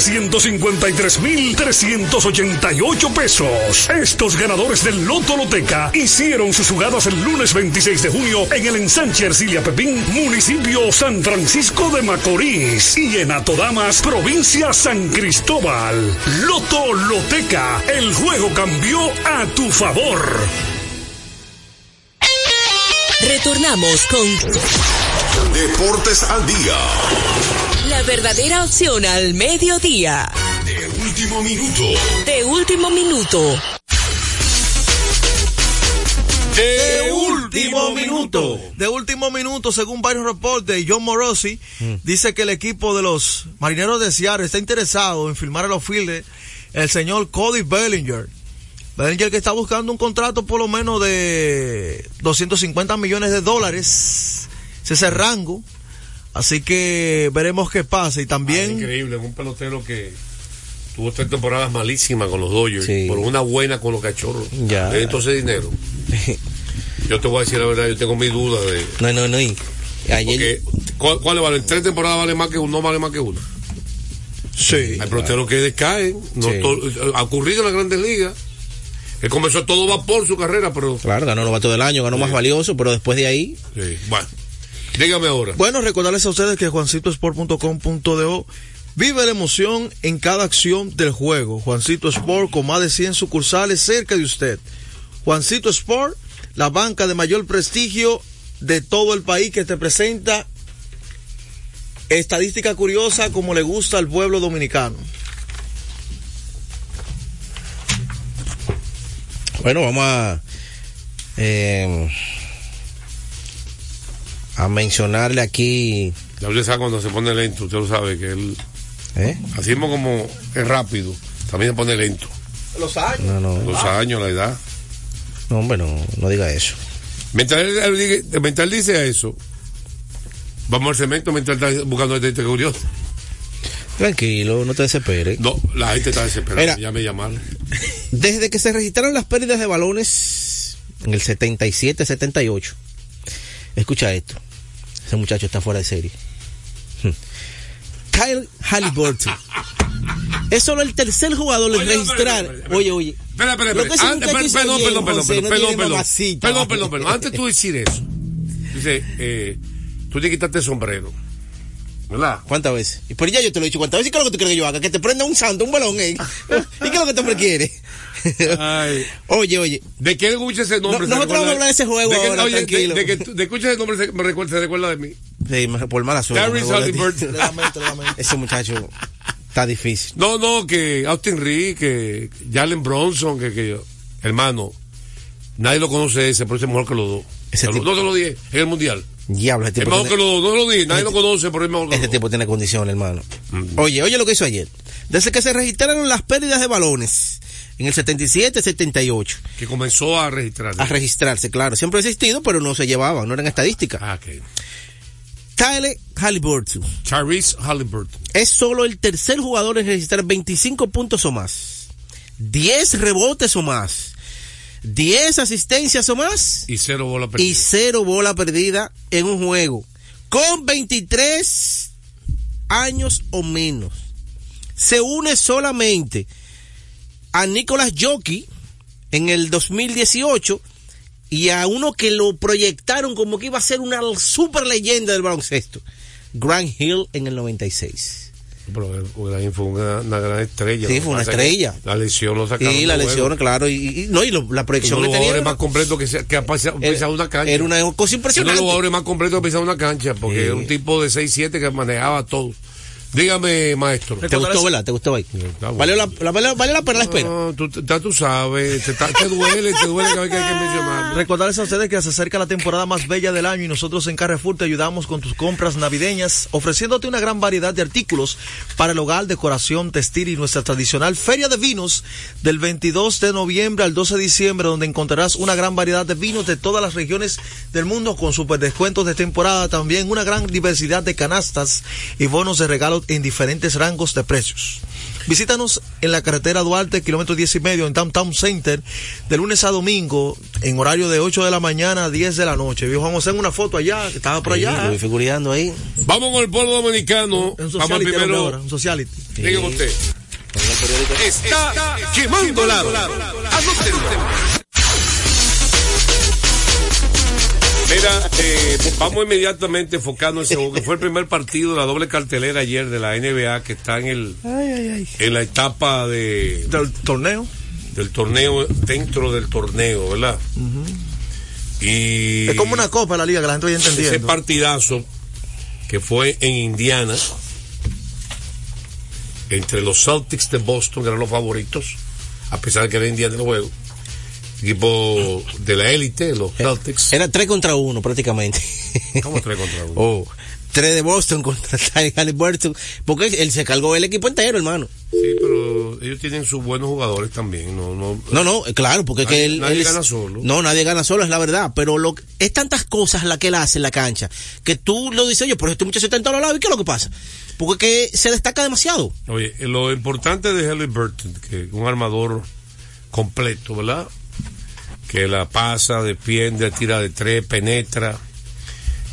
Speaker 8: 353.388 pesos. Estos ganadores del Loto Loteca hicieron sus jugadas el lunes 26 de junio en el ensanche Ercilia Pepín, municipio San Francisco de Macorís y en Atodamas, provincia San Cristóbal. Loto Loteca, el juego cambió a tu favor.
Speaker 6: Retornamos con
Speaker 1: Deportes al día.
Speaker 6: la verdadera opción al mediodía.
Speaker 1: De último minuto.
Speaker 6: De último minuto.
Speaker 4: De último minuto. De último minuto, según varios reportes, John Morosi dice que el equipo de los marineros de Seattle está interesado en firmar a los Fields el señor Cody Bellinger. Bellinger que está buscando un contrato por lo menos de 250 millones de dólares. Es ese rango. Así que veremos qué pasa. Y
Speaker 2: Ah,
Speaker 4: también.
Speaker 2: increíble, un pelotero que tuvo tres temporadas malísimas con los Dodgers,
Speaker 3: Sí.
Speaker 2: por una buena con los cachorros.
Speaker 3: Ya.
Speaker 2: Entonces dinero. Yo te voy a decir la verdad, yo tengo mis dudas de.
Speaker 3: No, no, no. ayer,
Speaker 2: ¿cuál, ¿cuál vale? ¿Tres temporadas vale más que uno? No vale más que uno.
Speaker 4: Sí.
Speaker 2: Hay peloteros que decaen. No
Speaker 3: Sí.
Speaker 2: ha ocurrido en las grandes ligas. Él comenzó todo vapor su carrera, pero.
Speaker 3: claro, ganó novato del año, ganó más valioso, pero después de ahí,
Speaker 2: Sí. Bueno, dígame ahora.
Speaker 4: Bueno, recordarles a ustedes que juancitosport.com.do vive la emoción en cada acción del juego. Juancito Sport con más de 100 sucursales cerca de usted. Juancito Sport, la banca de mayor prestigio de todo el país que te presenta estadística curiosa como le gusta al pueblo dominicano.
Speaker 3: Bueno, vamos a. eh, a mencionarle aquí.
Speaker 2: Ya usted sabe cuando se pone lento, usted lo sabe que él.
Speaker 3: ¿eh?
Speaker 2: Así mismo como es rápido, también se pone lento.
Speaker 4: Los años.
Speaker 3: No, no,
Speaker 2: Los años, la edad.
Speaker 3: no, hombre, no, no diga eso.
Speaker 2: Mientras él, mientras él dice eso, vamos al cemento mientras está buscando este curioso.
Speaker 3: Tranquilo, no te desesperes.
Speaker 2: No, la gente está desesperada. Ya me llamaron.
Speaker 3: Desde que se registraron las pérdidas de balones en el 77-78, escucha esto. Ese muchacho está fuera de serie. Kyle Halliburton. Es solo el tercer jugador en
Speaker 2: espera,
Speaker 3: registrar.
Speaker 2: espera, espera.
Speaker 3: Oye, oye.
Speaker 2: Espera, espera, espera. Antes, perdón, perdón, perdón,
Speaker 3: José,
Speaker 2: perdón,
Speaker 3: no
Speaker 2: perdón, perdón. Perdón, perdón, perdón. Antes tú decir eso, dice, eh, tú tienes que quitarte el sombrero. ¿Verdad?
Speaker 3: ¿Cuántas veces? Y por ya yo te lo he dicho cuántas veces. ¿Qué es lo que tú quieres que yo haga? Que te prenda un santo, un balón, ¿eh? ¿Y qué es lo que este hombre quiere?
Speaker 2: Ay.
Speaker 3: oye, oye.
Speaker 2: ¿De qué escucha ese nombre?
Speaker 3: No- nosotros vamos a hablar de ese juego
Speaker 2: de que-
Speaker 3: ahora,
Speaker 2: oye, de-
Speaker 3: tranquilo.
Speaker 2: De, que tú- de escucha ese nombre se, me recuerda, se recuerda de mí.
Speaker 3: Sí, por mala suerte. De. Ese muchacho está difícil.
Speaker 2: No, no, que Austin Reed, que Jalen Bronson, que, que yo, hermano, nadie lo conoce ese, pero ese es mejor que los dos.
Speaker 3: Ese
Speaker 2: no,
Speaker 3: tipo-
Speaker 2: no se lo dije en el mundial.
Speaker 3: Diablo, ese
Speaker 2: Es
Speaker 3: tipo
Speaker 2: que
Speaker 3: tiene-
Speaker 2: dos, no lo dije, nadie
Speaker 3: Ese
Speaker 2: lo conoce, pero es mejor que
Speaker 3: Este tipo tiene condición, hermano. Oye, oye lo que hizo ayer. Desde que se registraron las pérdidas de balones en el 77-78,
Speaker 2: Que comenzó a registrar.
Speaker 3: a registrarse, claro, siempre ha existido, pero no se llevaban, no eran estadísticas.
Speaker 2: Ah, ok.
Speaker 3: Tyler Halliburton
Speaker 2: Tyrese Halliburton.
Speaker 3: es solo el tercer jugador en registrar 25 puntos o más, 10 rebotes o más, 10 asistencias o más
Speaker 2: Y cero bola
Speaker 3: y
Speaker 2: perdida.
Speaker 3: cero bola perdida en un juego con 23 años o menos. Se une solamente a Nicolas Jockey en el 2018 y a uno que lo proyectaron como que iba a ser una super leyenda del baloncesto, Grant Hill en el 96.
Speaker 2: Pero fue una, una gran estrella.
Speaker 3: Sí, fue una estrella.
Speaker 2: La lesión lo sacaron.
Speaker 3: Y la lesión,
Speaker 2: juego.
Speaker 3: claro, y, y- no, y lo- la proyección que tenía era,
Speaker 2: más completos que, se, que ha pasado,
Speaker 3: era-
Speaker 2: una cancha.
Speaker 3: era una cosa
Speaker 2: Uno de
Speaker 3: impresionante.
Speaker 2: los jugadores más completos que ha pisado una cancha, porque
Speaker 3: Sí.
Speaker 2: era un tipo de 6-7 que manejaba todo. Dígame, maestro.
Speaker 3: ¿Te gustó, verdad? ¿Te gustó ahí? ¿Valió la, la, valió la pena la espera?
Speaker 2: No, tú, ya tú sabes, te, te duele, te duele que hay que mencionar.
Speaker 4: Recordarles a ustedes que se acerca la temporada más bella del año y nosotros en Carrefour te ayudamos con tus compras navideñas, ofreciéndote una gran variedad de artículos para el hogar, decoración, textil y nuestra tradicional Feria de Vinos del 22 de noviembre al 12 de diciembre, donde encontrarás una gran variedad de vinos de todas las regiones del mundo con super descuentos de temporada, también una gran diversidad de canastas y bonos de regalo en diferentes rangos de precios. Visítanos en la carretera Duarte, kilómetro 10 y medio, en Downtown Center, de lunes a domingo, en horario de 8 de la mañana a 10 de la noche. Viejo, vamos a hacer una foto allá, que estaba por allá.
Speaker 3: Sí, figurando ahí.
Speaker 2: Vamos con el pueblo dominicano.
Speaker 4: Un
Speaker 2: vamos primero.
Speaker 4: Ahora, un sociality.
Speaker 2: Dígame usted.
Speaker 1: Está quemando lado. Anótenlo.
Speaker 2: Mira, eh, vamos inmediatamente enfocando en ese juego, que fue el primer partido de la doble cartelera ayer de la NBA, que está en el en la etapa de
Speaker 4: del torneo.
Speaker 2: Del torneo, dentro del torneo, ¿verdad? Y
Speaker 4: es como una copa la liga que la gente vaya entendiendo.
Speaker 2: Ese partidazo que fue en Indiana, entre los Celtics de Boston, que eran los favoritos, a pesar de que era Indiana el juego equipo de la élite, los Celtics.
Speaker 3: Era 3 contra 1 prácticamente.
Speaker 2: ¿Cómo 3 contra 1?
Speaker 3: Oh, 3 de Boston contra Ty Halliburton, porque él se cargó el equipo entero, hermano.
Speaker 2: Sí, pero ellos tienen sus buenos jugadores también. No, no,
Speaker 3: no, no claro, porque
Speaker 2: nadie,
Speaker 3: que él,
Speaker 2: nadie
Speaker 3: él
Speaker 2: gana
Speaker 3: es,
Speaker 2: solo.
Speaker 3: No, nadie gana solo, es la verdad. Pero lo, es tantas cosas las que él hace en la cancha que tú lo dices, oye, pero este muchacho está en todos lados, ¿y qué es lo que pasa? Porque que se destaca demasiado.
Speaker 2: Oye, lo importante de Halliburton, que un armador completo, ¿verdad? Que la pasa, defiende, tira de tres, penetra.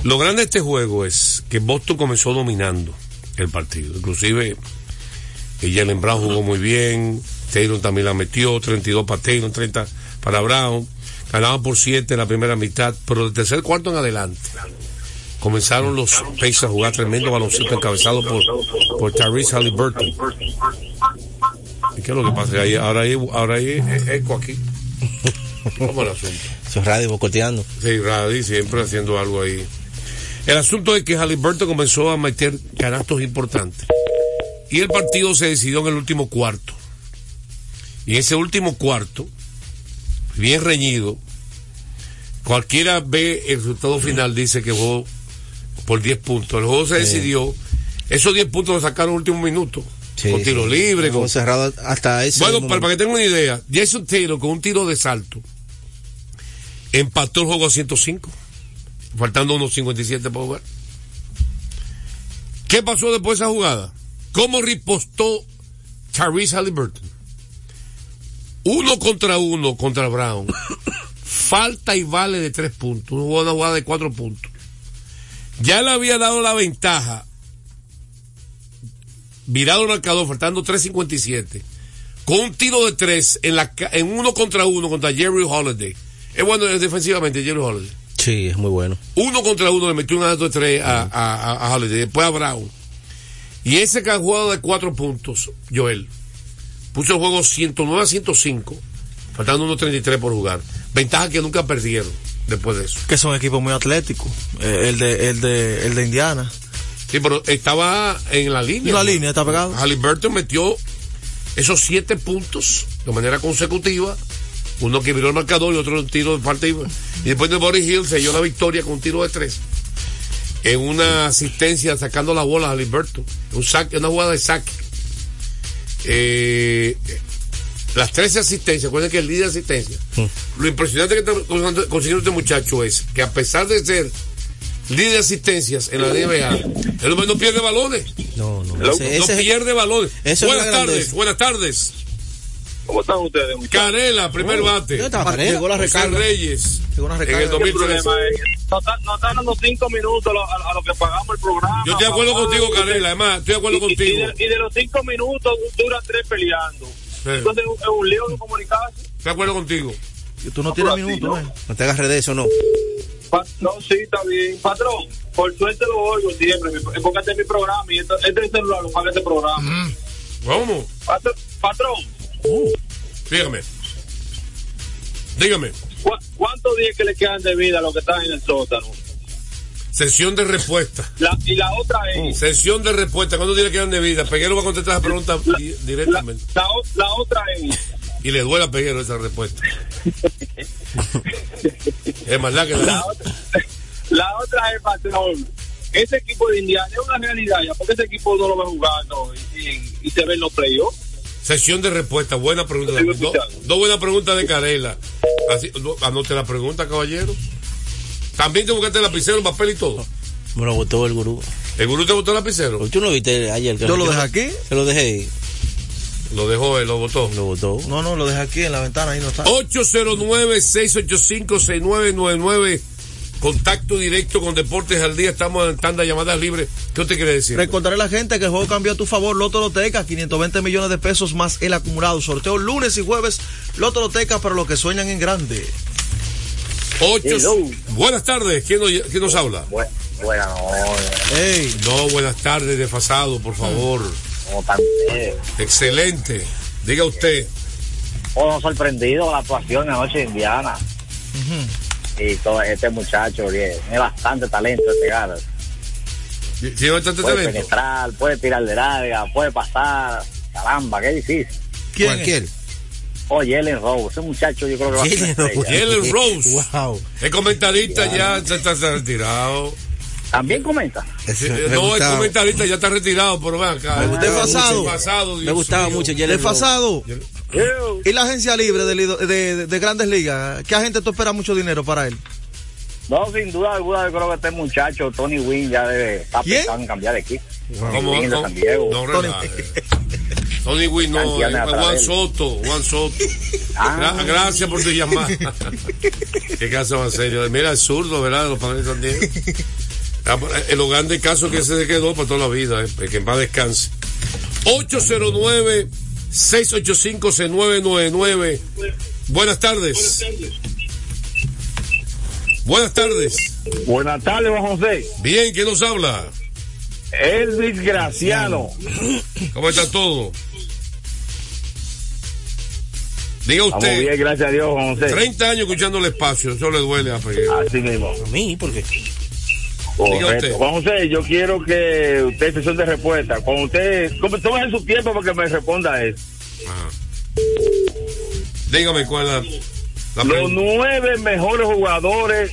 Speaker 2: Lo grande de este juego es que Boston comenzó dominando el partido. Inclusive eh, Jalen Brown jugó muy bien, Taylor también la metió, 32 para Taylor, 30 para Brown. Ganaban por 7 en la primera mitad, pero del tercer cuarto en adelante. Comenzaron los Pacers a jugar tremendo baloncesto encabezado por, por Tyrese Halliburton. ¿Y qué es lo que pasa? Ahí, ahora hay, ahora eco aquí. ¿Cómo el asunto?
Speaker 3: Eso es radio bocoteando.
Speaker 2: Sí, radio siempre haciendo algo ahí. El asunto es que Halliburton comenzó a meter canastos importantes. Y el partido se decidió en el último cuarto. Y en ese último cuarto, bien reñido, cualquiera ve el resultado final, dice que jugó por 10 puntos. El juego se decidió. Esos 10 puntos lo sacaron en el último minuto. Sí, con tiro libre. Con...
Speaker 3: cerrado hasta ese
Speaker 2: Bueno, para, para, que tengan una idea, Jason Taylor con un tiro de salto empató el juego a 105, faltando unos 57 para jugar. ¿Qué pasó después de esa jugada? ¿Cómo ripostó Tyrese Halliburton? Uno contra uno contra Brown. Falta y vale de tres puntos. Una jugada de cuatro puntos. Ya le había dado la ventaja virado el marcador, faltando 3.57, con un tiro de tres en, la, en uno contra uno contra Jerry Holiday. Es bueno defensivamente, Jerry Holiday.
Speaker 3: Sí, es muy bueno.
Speaker 2: Uno contra uno le metió un alto de tres a, a, a, Holiday, después a Brown. Y ese que ha jugado de cuatro puntos, Joel, puso el juego 109 a 105, faltando unos 33 por jugar. Ventaja que nunca perdieron después de eso.
Speaker 4: Que son equipos muy atléticos. Eh, el, de, el, de, el de Indiana.
Speaker 2: Sí, pero estaba en la línea.
Speaker 4: En la línea, está pegado.
Speaker 2: Halliburton metió esos siete puntos de manera consecutiva. Uno que viró el marcador y otro un tiro de parte. Y después de Boris Hill selló la victoria con un tiro de tres. En una asistencia sacando la bola a Halliburton. Un saque, una jugada de saque. Eh, las 13 asistencias, acuérdense que el líder de asistencia. Mm. Lo impresionante que está consiguiendo este muchacho es que a pesar de ser líder de asistencias en la NBA. El hombre no pierde balones.
Speaker 3: No, no.
Speaker 2: No,
Speaker 3: Ese-
Speaker 2: no
Speaker 3: ese-
Speaker 2: pierde balones. buenas
Speaker 3: la
Speaker 2: tardes,
Speaker 3: grandeza.
Speaker 2: buenas tardes.
Speaker 9: ¿Cómo están ustedes, muchachos?
Speaker 2: Canela, primer bate.
Speaker 3: ¿Dónde estaba Canela?
Speaker 4: Llegó la
Speaker 2: José
Speaker 4: recarga.
Speaker 2: Reyes.
Speaker 4: Llegó
Speaker 2: En
Speaker 4: recarga.
Speaker 2: el
Speaker 9: El
Speaker 2: 2013.
Speaker 9: problema es que nos están, dando cinco minutos a lo, a, a lo que pagamos el programa.
Speaker 2: Yo estoy de acuerdo contigo, Canela. Además, estoy de acuerdo contigo.
Speaker 9: Y de, y de los cinco minutos dura tres peleando.
Speaker 2: Sí.
Speaker 9: Entonces es un lío de comunicarse.
Speaker 2: Estoy de acuerdo contigo.
Speaker 4: Tú no
Speaker 9: No,
Speaker 4: tienes
Speaker 9: así,
Speaker 4: minutos,
Speaker 9: ¿no?
Speaker 4: ¿eh?
Speaker 3: No te agarres de eso, no.
Speaker 9: Pa- No, sí, está bien. Patrón, por suerte lo oigo siempre. Porque este es mi programa y este es el celular, lo paga este programa.
Speaker 2: Vamos.
Speaker 9: Patr- Patrón,
Speaker 2: Dígame. Dígame.
Speaker 9: ¿cu- ¿cuántos días que le quedan de vida a los que están en el sótano?
Speaker 2: Sesión de respuesta.
Speaker 9: La, y la otra es.
Speaker 2: Sesión de respuesta. ¿Cuándo tiene que dar de vida? Peguero va a contestar la pregunta di- directamente.
Speaker 9: La, la otra es.
Speaker 2: Y le duele a Peguero esa respuesta. es verdad que
Speaker 9: La
Speaker 2: la,
Speaker 9: otra, la otra es, patrón. Ese equipo de Indiana es una realidad ya, porque ese equipo no lo ve jugando y, y- y se ve en los playoffs.
Speaker 2: sesión de respuesta. Buena pregunta. Dos
Speaker 9: escuchando.
Speaker 2: dos buenas preguntas de Carela. Así, do- anote la pregunta, caballero. También te buscaste el lapicero, el papel y todo.
Speaker 3: Me lo botó el gurú.
Speaker 2: ¿El gurú te botó el lapicero?
Speaker 3: ¿Tú no viste ayer?
Speaker 4: Yo lo dejé aquí.
Speaker 3: Se lo dejé ahí.
Speaker 2: Lo dejó, él lo botó.
Speaker 3: Lo botó.
Speaker 4: No, no, lo dejé aquí en la ventana, ahí no está.
Speaker 2: 809-685-6999. Contacto directo con Deportes al Día. Estamos en tanda de llamadas libres. ¿Qué usted quiere decir?
Speaker 4: Recordaré a la gente que el juego cambió a tu favor. Loto Loteca, 520 millones de pesos más el acumulado. Sorteo lunes y jueves. Loto Loteca para los que sueñan en grande.
Speaker 2: Ocho.
Speaker 10: Hello.
Speaker 2: Buenas tardes. ¿Quién nos, quién nos habla?
Speaker 10: Bueno, bueno,
Speaker 4: Ey,
Speaker 2: No, buenas tardes, desfasado, por favor.
Speaker 10: Como tan
Speaker 2: Excelente. Diga usted.
Speaker 10: oh, sorprendido la actuación anoche de Indiana. Y todo este muchacho, tiene bastante talento este garo.
Speaker 2: ¿Tiene bastante
Speaker 10: Puede
Speaker 2: talento?
Speaker 10: penetrar, puede tirar de larga, puede pasar. Caramba, qué difícil.
Speaker 4: ¿quién.
Speaker 10: Oye, Jalen Rose, ese muchacho yo creo que va a ser.
Speaker 3: Jalen
Speaker 2: Rose.
Speaker 3: Wow.
Speaker 2: El comentarista ya se está retirado.
Speaker 10: También comenta.
Speaker 2: Sí, no, el
Speaker 3: gustaba.
Speaker 2: comentarista ya está retirado, pero ven acá.
Speaker 4: Me gustaba
Speaker 3: Me gustaba
Speaker 2: mío.
Speaker 3: mucho.
Speaker 4: Desfasado. ¿Y la agencia libre de, de, de- de grandes ligas? ¿Qué agente tú esperas mucho dinero para él?
Speaker 10: No, sin duda alguna, yo creo que este muchacho, Tony Wynn, ya debe estar
Speaker 4: ¿Quién?
Speaker 10: pensando en cambiar de equipo.
Speaker 2: ¿Cómo?
Speaker 10: Tony Wynn de
Speaker 2: No,
Speaker 10: San Diego.
Speaker 2: no
Speaker 4: Tony-.
Speaker 2: Tony Wynn, no, eh, Juan. Soto, Juan Soto.
Speaker 10: Ah.
Speaker 2: Gra- gracias por tu llamada. Qué caso más serio. Mira, el zurdo, ¿verdad? De los padres de San Diego. Ah, pues, eh, El hogar de caso que se quedó para toda la vida, eh, que en paz descanse. 809-685-6999. Buenas tardes. Buenas tardes.
Speaker 9: Buenas tardes, Juan José.
Speaker 2: Bien, ¿quién nos habla?
Speaker 9: Elvis Graciano.
Speaker 2: ¿Cómo está todo? Diga
Speaker 9: Estamos
Speaker 2: usted,
Speaker 9: bien, gracias a Dios, Juan José.
Speaker 2: 30 años escuchando el espacio, eso le duele a Peguero.
Speaker 9: Así mismo.
Speaker 3: A mí, ¿por qué?
Speaker 2: Diga
Speaker 9: Correcto. Juan José, yo quiero que usted sesión de respuesta. Cuando usted, como- tómese su tiempo para que me responda a eso.
Speaker 2: Ajá. Dígame cuál es la, la
Speaker 9: Los nueve mejores jugadores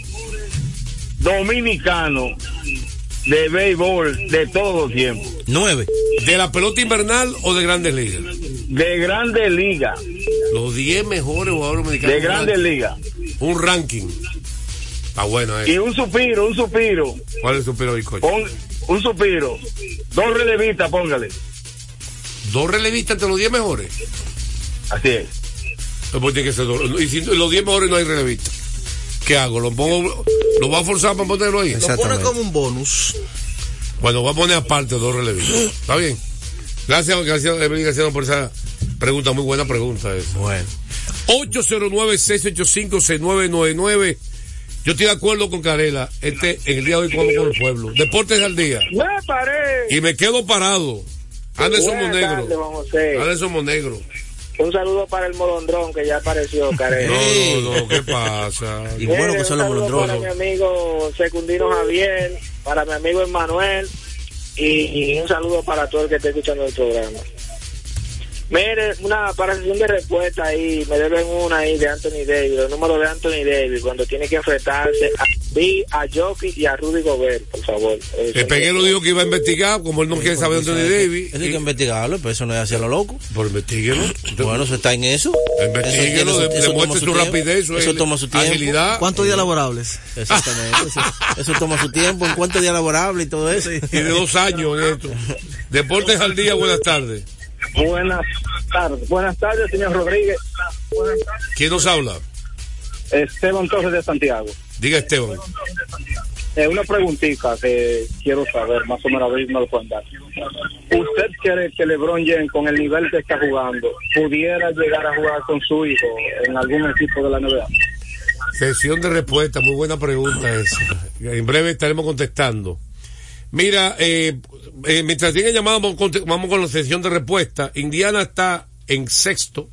Speaker 9: dominicanos de béisbol de todos los tiempos.
Speaker 3: Nueve.
Speaker 2: ¿De la pelota invernal o de grandes ligas?
Speaker 9: De grandes ligas.
Speaker 2: Los 10 mejores jugadores dominicanos.
Speaker 9: De grandes ligas.
Speaker 2: Un ranking. Está bueno,
Speaker 9: Y
Speaker 2: eh.
Speaker 9: un suspiro, un suspiro.
Speaker 2: ¿Cuál es tu pero bizcocho?
Speaker 9: Pon, un suspiro. Dos relevistas, póngale.
Speaker 2: Dos relevistas entre los 10 mejores.
Speaker 9: Así es.
Speaker 2: Pues tiene que ser dos. Y si los 10 mejores no hay relevistas. ¿Qué hago? ¿Lo pongo? ¿Lo va a forzar para ponerlo ahí?
Speaker 4: Lo pone como un bonus.
Speaker 2: Bueno, va a poner aparte dos relevistas. ¿Está bien? Gracias, gracias, García, por esa pregunta. Muy buena pregunta esa.
Speaker 3: Bueno.
Speaker 2: 809-685-6999. Yo estoy de acuerdo con Carela. Este, en el día de hoy jugamos con el pueblo. Deportes al día.
Speaker 9: ¡Me paré!
Speaker 2: Y me quedo parado. Anderson Monegro. Anderson Monegro.
Speaker 11: Un saludo para el molondrón que ya apareció, Carey.
Speaker 2: No, no, no, ¿qué pasa?
Speaker 3: Y bueno que
Speaker 11: un
Speaker 3: son los
Speaker 11: saludo para mi
Speaker 3: molondrones.
Speaker 11: amigo Secundino Javier, para mi amigo Emanuel y, y un saludo para todo el que esté escuchando el programa. Mire, una para sesión de respuesta ahí, me deben una ahí de Anthony Davis, el número de Anthony Davis, cuando tiene que enfrentarse a Vi, a Jockey y a Rudy Gobert, por favor.
Speaker 2: El Peguero dijo que iba a investigar, como él no quiere saber de Anthony Davis.
Speaker 3: Eso hay que investigarlo, pero eso no es hacia lo loco.
Speaker 2: Por investíguelo.
Speaker 3: Bueno, eso está en eso.
Speaker 2: Investíguelo, demuestre su rapidez, su
Speaker 3: Eso
Speaker 2: agil-
Speaker 3: toma su tiempo.
Speaker 2: agilidad.
Speaker 4: ¿Cuántos días laborables?
Speaker 3: Exactamente. Eso, eso toma su tiempo. ¿En cuántos días laborables y todo eso?
Speaker 2: Y de dos años en esto. Deportes al día, buenas tardes.
Speaker 9: Buenas tardes. Buenas tardes, señor Rodríguez.
Speaker 2: ¿Quién nos habla?
Speaker 9: Esteban Torres de Santiago.
Speaker 2: Diga Esteban.
Speaker 9: Eh, una preguntita que quiero saber, más o menos a ver si me lo pueden dar. ¿Usted cree que LeBron James, con el nivel que está jugando, pudiera llegar a jugar con su hijo en algún equipo de la NBA?
Speaker 2: Sesión de respuesta, muy buena pregunta esa. En breve estaremos contestando. Mira, eh, eh, mientras vamos, con- vamos con la sesión de respuesta. Indiana está en sexto,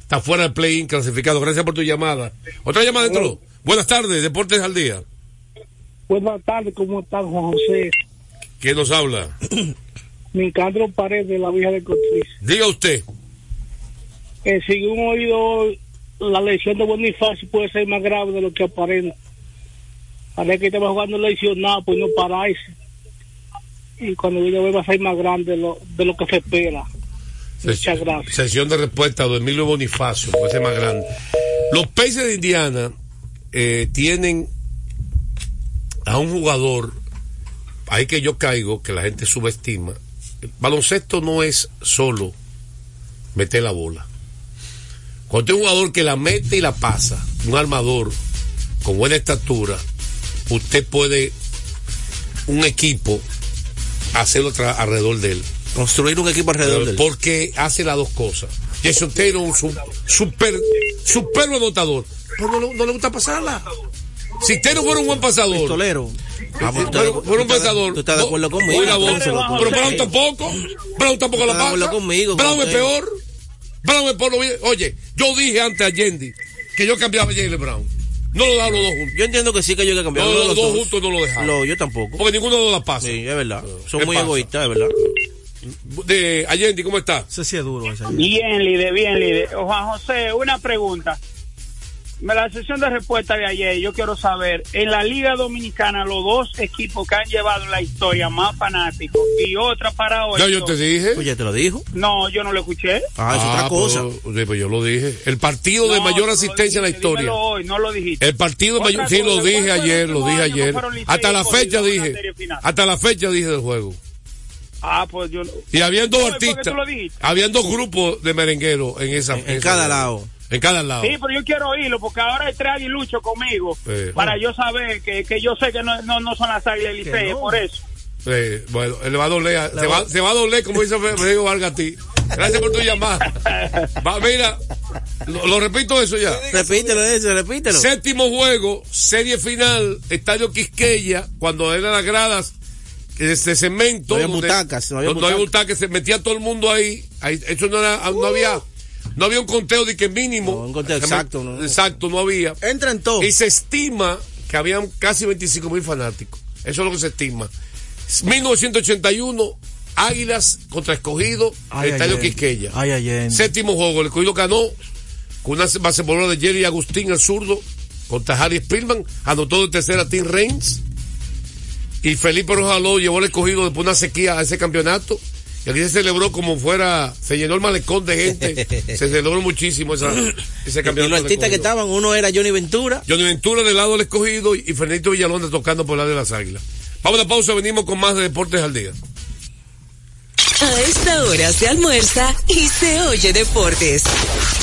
Speaker 2: está fuera del play-in clasificado. Gracias por tu llamada. Otra llamada dentro. Buenas tardes, Deportes al Día.
Speaker 12: Buenas tardes, ¿cómo estás, Juan José?
Speaker 2: ¿Quién nos habla?
Speaker 12: Nicandro Pared de la Vieja de Cotriz.
Speaker 2: Diga usted.
Speaker 12: Eh, según he oído, la lesión de Bonifacio puede ser más grave de lo que aparenta. Parece que estaba jugando lesionado, pues no pararse. Y cuando viene a ver va a ser más grande de lo, de lo que se espera. Muchas gracias.
Speaker 2: Sesión de respuesta de Emilio Bonifacio, puede ser más grande. Los Pacers de Indiana eh, tienen a un jugador, ahí que yo caigo, que la gente subestima. El baloncesto no es solo meter la bola. Cuando hay un jugador que la mete y la pasa, un armador con buena estatura, usted puede un equipo hacerlo alrededor de él.
Speaker 3: Construir un equipo alrededor de él.
Speaker 2: Porque hace las dos cosas. Jason Taylor es un su- super, super anotador. Pero no, le- no le gusta pasarla. Si Taylor fuera un buen pasador.
Speaker 3: Pistolero. Ah,
Speaker 2: Fuera
Speaker 3: tú-
Speaker 2: fuera un pasador.
Speaker 3: tú estás de acuerdo conmigo,
Speaker 2: pero Brown tampoco. Brown tampoco la pasa.
Speaker 3: conmigo,
Speaker 2: Brown es peor. Brown es por lo. Oye, yo dije antes a Yendi que yo cambiaba a Jalen Brown. No lo daba los dos juntos.
Speaker 3: Yo entiendo que sí que yo he que cambiar.
Speaker 2: No, los
Speaker 3: los
Speaker 2: dos juntos no lo dejaba.
Speaker 3: No, yo tampoco.
Speaker 2: Porque ninguno de los pasa.
Speaker 3: Sí, es verdad. Son
Speaker 2: ¿Qué
Speaker 3: muy
Speaker 2: pasa?
Speaker 3: egoístas, es verdad.
Speaker 2: De Allende, ¿cómo está?
Speaker 4: Sí es duro. Ese.
Speaker 13: Bien, líder, bien, líder. Juan José, una pregunta. La sesión de respuesta de ayer, yo quiero saber, en la Liga Dominicana, los dos equipos que han llevado en la historia más fanáticos y otra para hoy.
Speaker 2: Ya yo te dije.
Speaker 3: Oye, te lo dijo.
Speaker 13: No, yo no lo escuché.
Speaker 3: Ah, es otra cosa.
Speaker 2: Pues, sí, pues yo lo dije. El partido de
Speaker 13: No,
Speaker 2: mayor
Speaker 13: lo
Speaker 2: asistencia en la historia.
Speaker 13: hoy, no lo dijiste.
Speaker 2: El partido de
Speaker 13: Otra
Speaker 2: mayor, sí,
Speaker 13: cosa,
Speaker 2: lo
Speaker 13: ¿cuál
Speaker 2: dije ayer, lo dije
Speaker 13: año
Speaker 2: ayer. Hasta la fecha
Speaker 13: en
Speaker 2: dije. Hasta la fecha dije del juego.
Speaker 13: Ah, pues yo no.
Speaker 2: Y
Speaker 13: No, ¿y por qué
Speaker 2: artistas.
Speaker 13: tú lo dijiste?
Speaker 2: Habían dos grupos de merengueros en esa.
Speaker 3: En cada lado.
Speaker 2: En cada lado.
Speaker 13: Sí, pero yo quiero oírlo porque ahora hay tres aguiluchos conmigo
Speaker 2: Eh.
Speaker 13: para yo saber que, que yo sé que no, no, no son las águilas del
Speaker 4: no.
Speaker 13: por eso.
Speaker 2: Eh, bueno, le va a doler. se, va, se va a doler, como dice Rodrigo Vargas a ti. Gracias por tu llamada. Va, mira, lo, lo repito eso ya.
Speaker 3: Repítelo eso, repítelo.
Speaker 2: Séptimo juego, serie final, Estadio Quisqueya, cuando eran las gradas de cemento.
Speaker 3: No había
Speaker 2: donde-
Speaker 3: butacas, no había
Speaker 2: donde
Speaker 3: butacas.
Speaker 2: butacas, se metía todo el mundo ahí. ahí eso no era, no había, no había un conteo de que mínimo.
Speaker 3: No, un conteo exacto, no.
Speaker 2: Exacto, no había.
Speaker 3: Entran todos.
Speaker 2: Y se estima que habían casi 25 mil fanáticos. Eso es lo que se estima. 1981, Águilas contra Escogido,
Speaker 4: Ay,
Speaker 2: Estadio
Speaker 4: Allende.
Speaker 2: Quisqueya.
Speaker 4: Ay.
Speaker 2: Séptimo juego, el Escogido ganó con una base de Jerry Agustín, el zurdo, contra Harry Spillman, anotó de tercera Tim Reigns. Y Felipe Rojaló llevó el escogido después de una sequía a ese campeonato. Y aquí se celebró como fuera, se llenó el malecón de gente. se celebró muchísimo esa, ese
Speaker 3: Y
Speaker 2: campeonato.
Speaker 3: los
Speaker 2: del
Speaker 3: artistas que estaban, uno era Johnny Ventura.
Speaker 2: Johnny Ventura del lado del escogido y Fernando Villalonde tocando por el lado de las águilas. Vamos a la pausa, venimos con más de Deportes al Día.
Speaker 6: A esta hora se almuerza y se oye deportes.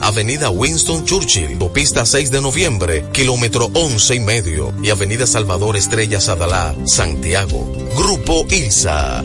Speaker 14: Avenida Winston Churchill, Autopista 6 de Noviembre, kilómetro 11 y medio, y Avenida Salvador Estrellas Adalá, Santiago. Grupo ILSA.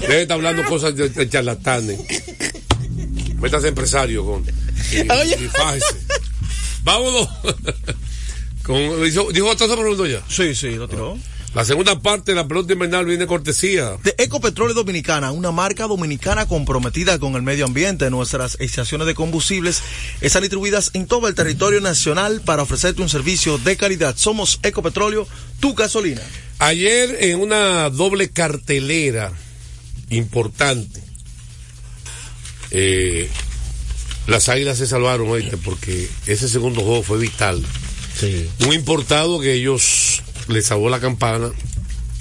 Speaker 2: Debe estar hablando cosas de, de charlatanes. Métase empresario con. Y, y fájese. Vámonos. Con, dijo, dijo otra pregunta ya.
Speaker 4: Sí, sí, lo tiró.
Speaker 2: La segunda parte de la pelota invernal viene cortesía.
Speaker 4: De Ecopetróleo Dominicana, una marca dominicana comprometida con el medio ambiente. Nuestras estaciones de combustibles están distribuidas en todo el territorio nacional para ofrecerte un servicio de calidad. Somos Ecopetróleo, tu gasolina.
Speaker 2: Ayer en una doble cartelera importante, eh, las águilas se salvaron, oíste, porque ese segundo juego fue vital. Un importado que ellos le salvó la campana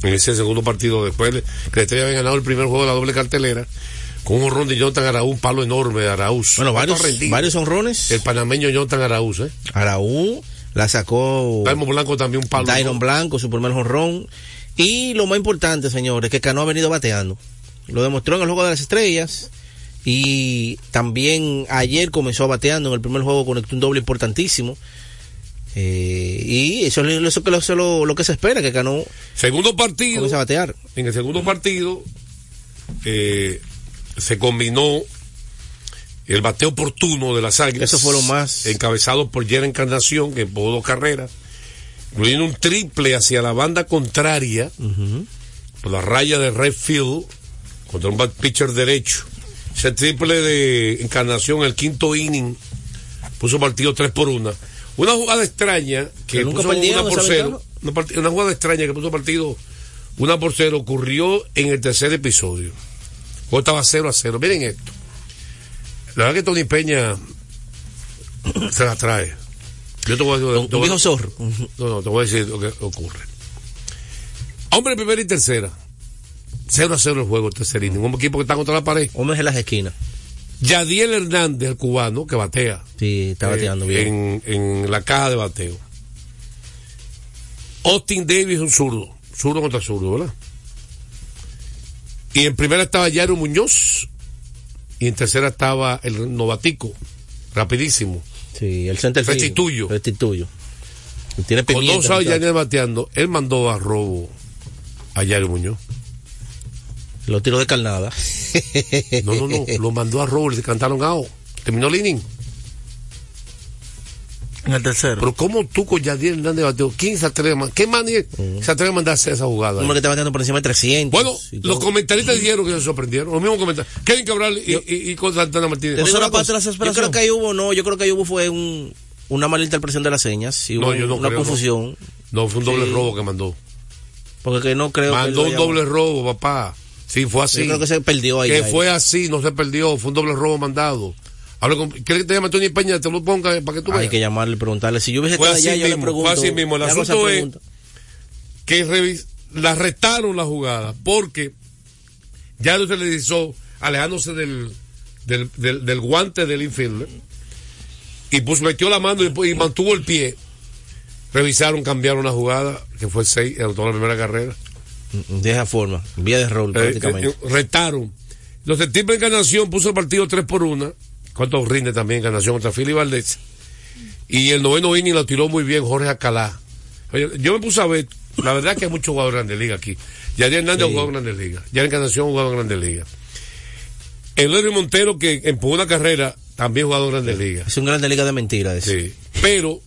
Speaker 2: en ese segundo partido después de que Estrella había ganado el primer juego de la doble cartelera con un honrón de Jonathan Araúz, un palo enorme de Araúz.
Speaker 3: Bueno, varios, varios honrones.
Speaker 2: El panameño Jonathan Araúz, ¿eh?
Speaker 3: Araúz la sacó.
Speaker 2: Daimon Blanco también un palo.
Speaker 3: Dairon Blanco, su primer honrón. Y lo más importante, señores, que Cano ha venido bateando. Lo demostró en el juego de las estrellas. Y también ayer comenzó bateando en el primer juego, conectó un doble importantísimo. Eh, y eso es lo, eso que lo, lo, que se espera, que Cano
Speaker 2: Segundo partido.
Speaker 3: a batear.
Speaker 2: En el segundo partido eh, se combinó el bateo oportuno de las águilas.
Speaker 3: Eso fue lo más.
Speaker 2: Encabezado por Jera Encarnación, que empujó dos carreras. Incluyendo un triple hacia la banda contraria, por la raya de Redfield, contra un pitcher derecho. Ese triple de Encarnación, el quinto inning, puso partido 3 por 1. Una jugada extraña que
Speaker 3: Pero nunca
Speaker 2: puso una por cero. Una, una jugada extraña que puso partido una por cero ocurrió en el tercer episodio. Juego estaba 0 a 0. Miren esto. La verdad que Tony Peña se la trae. Yo te voy a decir.
Speaker 3: Un- viejo zorro.
Speaker 2: No, no, te voy a decir lo que ocurre. Hombre, primera y tercera. 0 a 0 el juego, tercer inning. Un equipo que está contra la pared.
Speaker 3: Hombres en las esquinas.
Speaker 2: Yadiel Hernández, el cubano, que batea.
Speaker 3: Sí, está bateando
Speaker 2: eh,
Speaker 3: bien.
Speaker 2: En, en la caja de bateo. Austin Davis, un zurdo. Zurdo contra zurdo, ¿verdad? Y en primera estaba Jairo Muñoz. Y en tercera estaba el novatico. Rapidísimo.
Speaker 3: Sí, el center.
Speaker 2: Restituyo.
Speaker 3: Restituyo. Tiene
Speaker 2: Con dos. Yadiel bateando, él mandó a robo a Jairo Muñoz.
Speaker 3: Lo tiró de carnada.
Speaker 2: No, no, no. lo mandó a robo, le cantaron out. Terminó el inning.
Speaker 4: En el tercero.
Speaker 2: Pero ¿cómo tú con Yadiel Hernández bateo? ¿Quién se atreve a man- ¿Qué man se atreve a mandarse esa jugada?
Speaker 3: Uno que está bateando por encima de 300.
Speaker 2: Bueno,
Speaker 3: y todo.
Speaker 2: los comentaristas dijeron que se sorprendieron. Los mismos comentarios. Kevin Cabral y, y, y con Santana Martínez.
Speaker 3: Te digo una cosa, Yo creo que ahí hubo, no, yo creo que ahí hubo fue un, una mala interpretación de las señas. Y hubo
Speaker 2: No, yo no
Speaker 3: una
Speaker 2: creo,
Speaker 3: confusión.
Speaker 2: No, fue un doble
Speaker 3: Sí.
Speaker 2: robo que mandó.
Speaker 3: Porque que no creo que
Speaker 2: Mandó un doble robo, papá. Sí, fue así.
Speaker 3: Yo creo que se perdió ahí.
Speaker 2: Que
Speaker 3: ahí.
Speaker 2: fue así, no se perdió. Fue un doble robo mandado. Con, ¿Quieres que te llame Tony Peña? Te lo ponga para que tú
Speaker 3: Hay
Speaker 2: veas.
Speaker 3: que llamarle y preguntarle. Si yo hubiese estado allá, yo le
Speaker 2: mismo,
Speaker 3: pregunto.
Speaker 2: fue así mismo. El asunto es que la restaron la jugada porque ya no se le hizo alejándose del, del, del, del guante del infielder y pues metió la mano y, y mantuvo el pie. Revisaron, cambiaron la jugada, que fue 6, anotó la primera carrera.
Speaker 3: De esa forma, vía de rol
Speaker 2: Eh,
Speaker 3: prácticamente.
Speaker 2: eh, retaron. Los de Triple Encarnación puso el partido 3 por 1. ¿Cuánto rinde también Encarnación contra Philly Valdés? Y el noveno inning lo tiró muy bien Jorge Acalá. Oye, yo me puse a ver, la verdad que hay muchos jugadores de Grandes Liga aquí. Yadier Hernández
Speaker 3: Sí.
Speaker 2: jugó en Grandes Ligas. Ya Encarnación jugó en Grandes Ligas. El Larry Montero que empujó una carrera también jugado en Grandes Ligas.
Speaker 3: Es un grande liga de mentiras.
Speaker 2: Sí. Pero,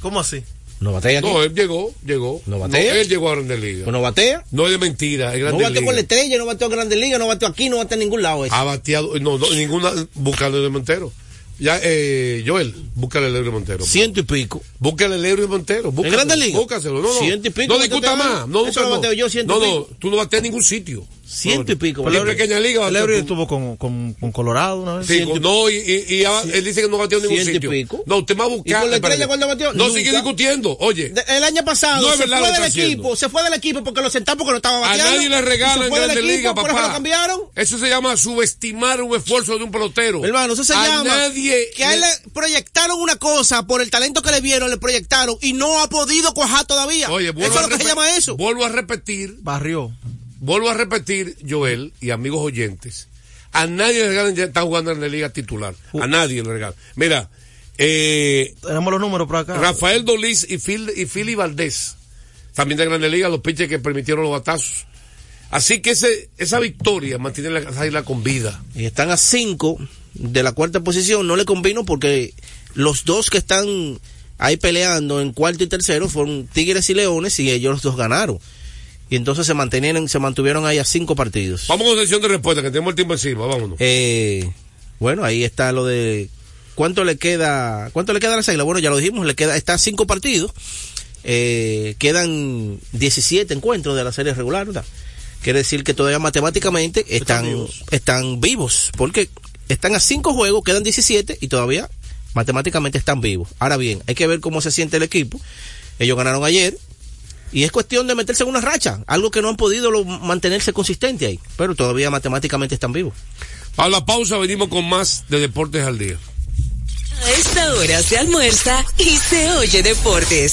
Speaker 4: ¿Cómo así?
Speaker 3: No batea aquí.
Speaker 2: no, él llegó, llegó.
Speaker 3: ¿No batea?
Speaker 2: él llegó a Grandes Ligas.
Speaker 3: Pues no batea.
Speaker 2: No es de mentira, es
Speaker 3: No
Speaker 2: Grandes
Speaker 3: bateó con la
Speaker 2: Ligas.
Speaker 3: estrella, no bateó en Grande Liga, no bateó aquí, no bateó en ningún lado. ese.
Speaker 2: Ha bateado, no, no, ninguna, búscale de Montero. Ya, eh, Joel, búscale el Eury Montero.
Speaker 3: Ciento y pico.
Speaker 2: Búscale el Eury Montero.
Speaker 3: ¿En
Speaker 2: Búscaselo,
Speaker 3: Grande Liga?
Speaker 2: Búscaselo, no, no.
Speaker 3: Ciento y pico
Speaker 2: No discuta más. No, no, no,
Speaker 3: pico.
Speaker 2: tú no bateas en ningún sitio.
Speaker 3: Ciento y pico.
Speaker 2: Pero pequeña liga tú.
Speaker 4: estuvo con, con, con Colorado una vez.
Speaker 2: Sí, con- no, y, y, él dice que no bateó en ningún
Speaker 3: Ciento y
Speaker 2: sitio.
Speaker 3: pico.
Speaker 2: No, usted va a buscar.
Speaker 3: ¿Y con la cuándo bateó?
Speaker 2: No sigue discutiendo. Oye,
Speaker 3: De- El año pasado
Speaker 2: No
Speaker 3: se fue del equipo, se fue del equipo porque lo sentamos porque no estaba
Speaker 2: a
Speaker 3: bateando.
Speaker 2: nadie le regalan Grandes
Speaker 3: equipo,
Speaker 2: Ligas,
Speaker 3: por eso
Speaker 2: papá.
Speaker 3: lo cambiaron.
Speaker 2: Eso se llama subestimar un esfuerzo de un pelotero.
Speaker 3: Hermano, eso se
Speaker 2: a
Speaker 3: llama
Speaker 2: nadie
Speaker 3: que a él
Speaker 2: le-
Speaker 3: proyectaron una cosa por el talento que le vieron, le proyectaron y no ha podido cuajar todavía.
Speaker 2: Oye,
Speaker 3: eso es
Speaker 2: a
Speaker 3: lo que se llama eso.
Speaker 2: Vuelvo a repetir,
Speaker 4: Barrió.
Speaker 2: Vuelvo a repetir, Joel y amigos oyentes. A nadie le regalan, ya está jugando en la liga titular. A nadie le regalan. Mira, eh,
Speaker 4: Tenemos los números por acá.
Speaker 2: Rafael Dolís y Phil, y Philly Valdés, también de Grande Liga, los pitchers que permitieron los batazos. Así que ese, esa victoria mantiene la isla con vida.
Speaker 3: Y están a 5 de la cuarta posición. No le convino porque los dos que están ahí peleando en cuarto y tercero fueron Tigres y Leones y ellos los dos ganaron. Y entonces se mantenieron, se mantuvieron ahí a cinco partidos.
Speaker 2: Vamos con sesión de respuesta, que tenemos el tiempo encima, vámonos.
Speaker 3: Eh, bueno, ahí está lo de cuánto le queda, cuánto le queda a las águilas. Bueno, ya lo dijimos, le queda, está cinco partidos. Eh, quedan 17 encuentros de la serie regular, ¿verdad? Quiere decir que todavía matemáticamente están, están vivos. porque están a cinco juegos, quedan 17 y todavía matemáticamente están vivos. Ahora bien, hay que ver cómo se siente el equipo. Ellos ganaron ayer, y es cuestión de meterse en una racha, algo que no han podido lo- mantenerse consistente ahí, pero todavía matemáticamente están vivos.
Speaker 2: A la pausa venimos con más de Deportes al Día.
Speaker 6: A esta hora se almuerza y se oye deportes.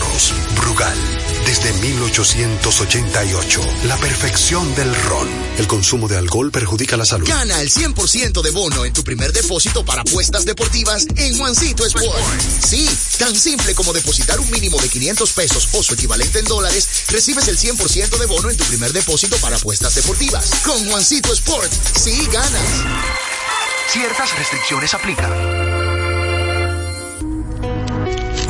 Speaker 7: Brugal, desde 1888, la perfección del ron. El consumo de alcohol perjudica la salud.
Speaker 15: Gana el 100% de bono en tu primer depósito para apuestas deportivas en Juancito Sport. Sí, tan simple como depositar un mínimo de 500 pesos o su equivalente en dólares, recibes el 100% de bono en tu primer depósito para apuestas deportivas. Con Juancito Sport, sí ganas.
Speaker 16: Ciertas restricciones aplican.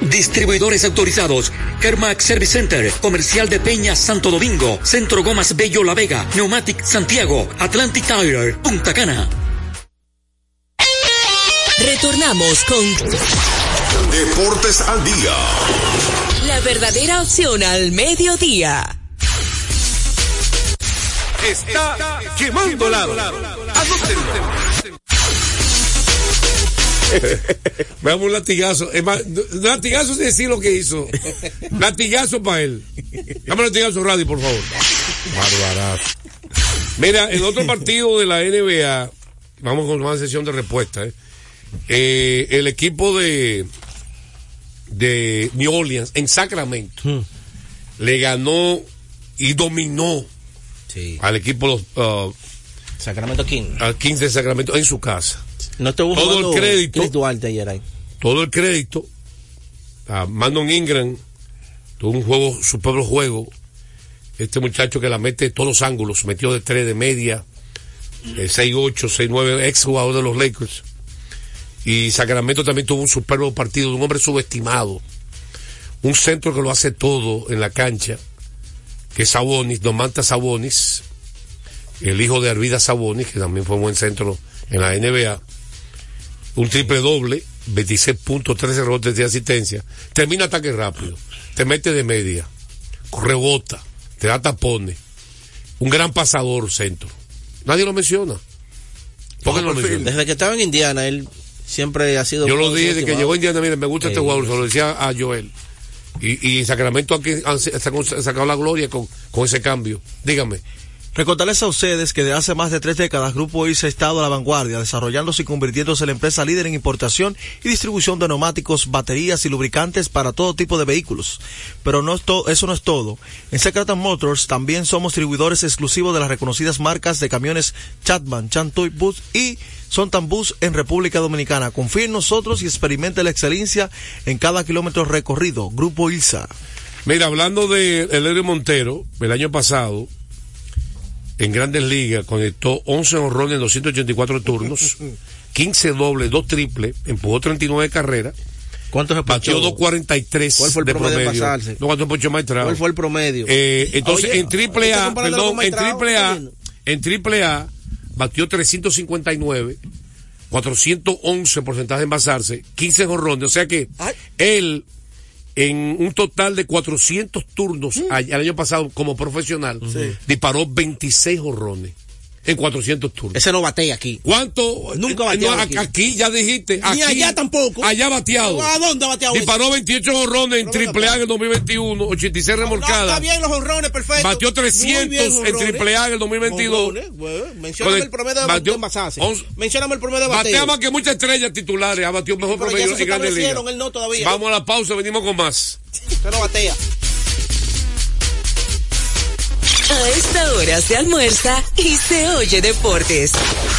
Speaker 17: Distribuidores autorizados. Kermax Service Center, Comercial de Peña Santo Domingo, Centro Gomas Bello La Vega, Neumatic Santiago, Atlantic Tire, Punta Cana.
Speaker 6: Retornamos con
Speaker 1: Deportes al día.
Speaker 6: la verdadera opción al mediodía.
Speaker 2: Está quemando lado. Veamos un latigazo. Es más, latigazo sin decir lo que hizo. Latigazo para él. Dame un latigazo radio, por favor. Barbarazo. Mira, en otro partido de la NBA, vamos con una sesión de respuesta. ¿eh? Eh, el equipo de, de New Orleans en Sacramento le ganó y dominó al equipo de los uh,
Speaker 3: Sacramento King.
Speaker 2: al 15 de Sacramento en su casa.
Speaker 3: No estuvo
Speaker 2: todo el crédito.
Speaker 3: Chris Duarte ayer ahí.
Speaker 2: todo el crédito a Mandon Ingram. Tuvo un juego su propio juego. Este muchacho que la mete de todos los ángulos. Metió de tres de media eh, 6-8 6-9 ex jugador de los Lakers. Y Sacramento también tuvo un superbo partido de un hombre subestimado. Un centro que lo hace todo en la cancha que es Sabonis Domanta Sabonis el hijo de Arvida Sabonis que también fue un buen centro en la NBA un triple doble, 26 puntos, 13 rebotes de asistencia, termina ataque rápido, te mete de media, rebota, te da tapones, un gran pasador centro. Nadie lo menciona. ¿Por qué no lo menciona?
Speaker 3: Desde que estaba en Indiana, él siempre ha sido.
Speaker 2: Yo lo dije de que llegó a Indiana, mire, me gusta este jugador, se lo decía a Joel. Y, y Sacramento aquí han sacado, sacado la gloria con, con ese cambio. Dígame.
Speaker 4: Recordarles a ustedes que de hace más de tres décadas Grupo ISA ha estado a la vanguardia, desarrollándose y convirtiéndose en la empresa líder en importación y distribución de neumáticos, baterías y lubricantes para todo tipo de vehículos. Pero no es eso no es todo. En Secretan Motors también somos distribuidores exclusivos de las reconocidas marcas de camiones Chatman, Chantoy Bus y Sontan Bus en República Dominicana. Confíe en nosotros y experimente la excelencia en cada kilómetro recorrido. Grupo ILSA.
Speaker 2: Mira, hablando de Eleurio Montero, el año pasado, en Grandes Ligas, conectó 11 honrones en 284 turnos, 15 dobles, 2 triples, empujó 39 carreras.
Speaker 3: ¿Cuántos se
Speaker 2: Batió
Speaker 3: ponchó?
Speaker 2: 2.43
Speaker 3: ¿Cuál fue el
Speaker 2: de
Speaker 3: promedio
Speaker 2: promedio. No, ¿cuántos ponchó Maestrado?
Speaker 3: ¿Cuál fue el promedio?
Speaker 2: Eh, entonces,
Speaker 3: Oye,
Speaker 2: en triple
Speaker 3: ¿estás
Speaker 2: A, perdón, en triple
Speaker 3: ¿Estás
Speaker 2: A, en triple A, batió 359, 411 porcentaje de envasarse, 15 jonrones, o sea que él, en un total de 400 turnos
Speaker 3: Mm.
Speaker 2: a- el año pasado como profesional, disparó 26 jonrones en 400 turnos.
Speaker 3: Ese no batea aquí.
Speaker 2: ¿Cuánto?
Speaker 3: Nunca bateado
Speaker 2: no,
Speaker 3: aquí.
Speaker 2: aquí. ya dijiste.
Speaker 3: Ni
Speaker 2: aquí-
Speaker 3: allá tampoco.
Speaker 2: Allá bateado.
Speaker 3: ¿A dónde bateado?
Speaker 2: Disparó 28 jonrones en triple A en el 2021, 86
Speaker 3: No,
Speaker 2: remolcadas.
Speaker 3: está bien los honrones, perfecto.
Speaker 2: Batió
Speaker 3: Muy
Speaker 2: 300
Speaker 3: bien,
Speaker 2: en triple A en el 2022.
Speaker 3: Jonrones, bueno, mencióname el promedio de de envasarse.
Speaker 2: 11.
Speaker 3: Mencióname el promedio de bateo.
Speaker 2: Batea más que muchas estrellas titulares. Ha batido mejor
Speaker 3: Pero
Speaker 2: promedio en Grandes Ligas.
Speaker 3: no.
Speaker 2: Vamos a la pausa, venimos con más.
Speaker 3: Usted no batea.
Speaker 6: A esta hora se almuerza y se oye deportes.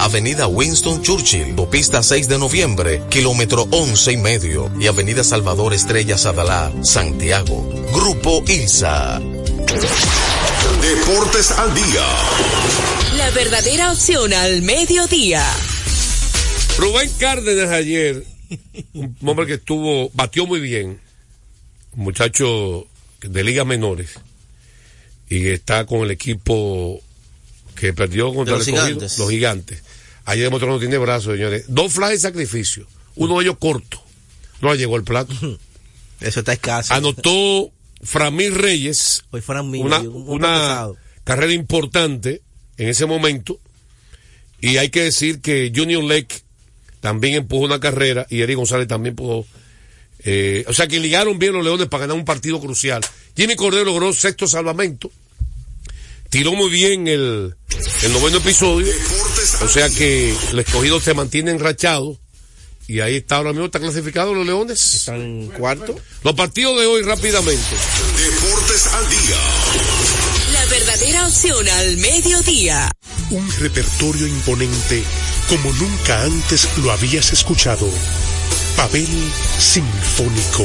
Speaker 14: Avenida Winston Churchill, Pista 6 de noviembre, kilómetro 11 y medio y Avenida Salvador Estrella Sadalá, Santiago. Grupo ILSA.
Speaker 1: Deportes al día.
Speaker 6: La verdadera opción al mediodía.
Speaker 2: Rubén Cárdenas ayer, un hombre que estuvo, batió muy bien, un muchacho de ligas menores, y está con el equipo que perdió contra el los gigantes. Ayer demostró que no tiene brazos, señores. Dos flags de sacrificio, uno de ellos corto, no le llegó el plato.
Speaker 3: Eso está escaso.
Speaker 2: Anotó Framil Reyes,
Speaker 3: Hoy fueran mil,
Speaker 2: una,
Speaker 3: un
Speaker 2: carrera importante en ese momento. Y hay que decir que Junior Lake también empujó una carrera y Eric González también pudo. eh, o sea que ligaron bien los Leones para ganar un partido crucial. Jimmy Cordero logró sexto salvamento. Tiró muy bien el, el noveno episodio. O sea que el escogido se mantiene enrachado. Y ahí está ahora mismo, está clasificado los Leones.
Speaker 3: Están cuarto.
Speaker 2: Los partidos de hoy rápidamente.
Speaker 1: Deportes al día.
Speaker 6: La verdadera opción al mediodía.
Speaker 18: Un repertorio imponente como nunca antes lo habías escuchado. Pavel Sinfónico,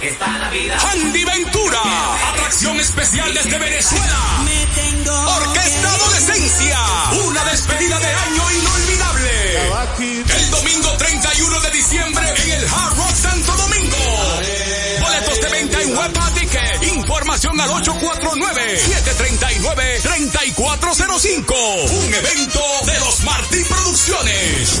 Speaker 19: Del caballo. Andy Ventura.
Speaker 20: Nacional desde Venezuela. Orquesta Adolescencia. Una despedida de año inolvidable. El domingo 31 de diciembre en el Hard Rock Santo Domingo. Boletos de venta en Huepa Ticket. Información al 849-739-3405. Un evento de los Martí Producciones.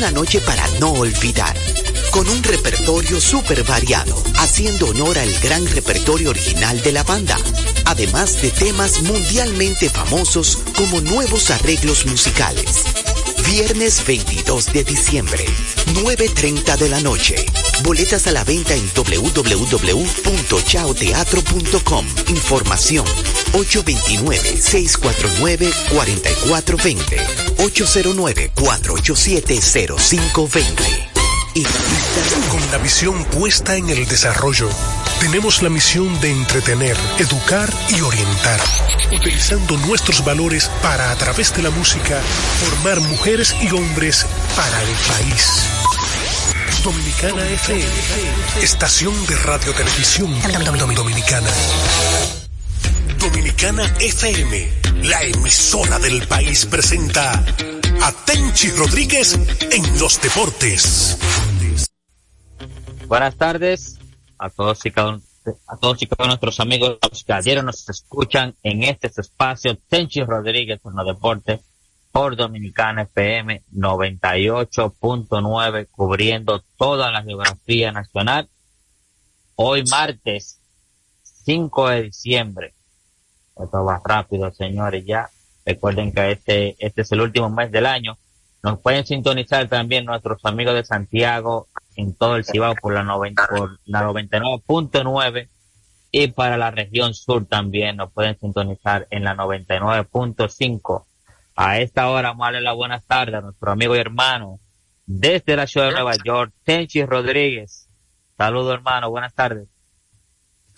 Speaker 21: Una noche para no olvidar, con un repertorio súper variado, haciendo honor al gran repertorio original de la banda, además de temas mundialmente famosos como nuevos arreglos musicales. Viernes 22 de diciembre, 9.30 de la noche. Boletas a la venta en www.chaoteatro.com. Información 829-649-4420. 809-487-0520. Y
Speaker 22: Con la visión puesta en el desarrollo, tenemos la misión de entretener, educar y orientar, utilizando nuestros valores para, a través de la música, formar mujeres y hombres para el país. Dominicana FM, estación de radio televisión dominicana. Dominicana FM, la emisora del país presenta a Tenchi Rodríguez en los deportes.
Speaker 23: Buenas tardes a todos y cada a todos y cada nuestros amigos que ayer nos escuchan en este espacio Tenchi Rodríguez en los deportes por Dominicana FM 98.9 cubriendo toda la geografía nacional. Hoy martes 5 de diciembre. Esto va rápido, señores, ya. Recuerden que este, este es el último mes del año. Nos pueden sintonizar también nuestros amigos de Santiago en todo el Cibao por la, 90, por la 99.9 y para la región sur también nos pueden sintonizar en la 99.5. A esta hora vamos la buenas tardes a nuestro amigo y hermano desde la ciudad de Nueva York, Tenchi Rodríguez. Saludos hermano, buenas tardes.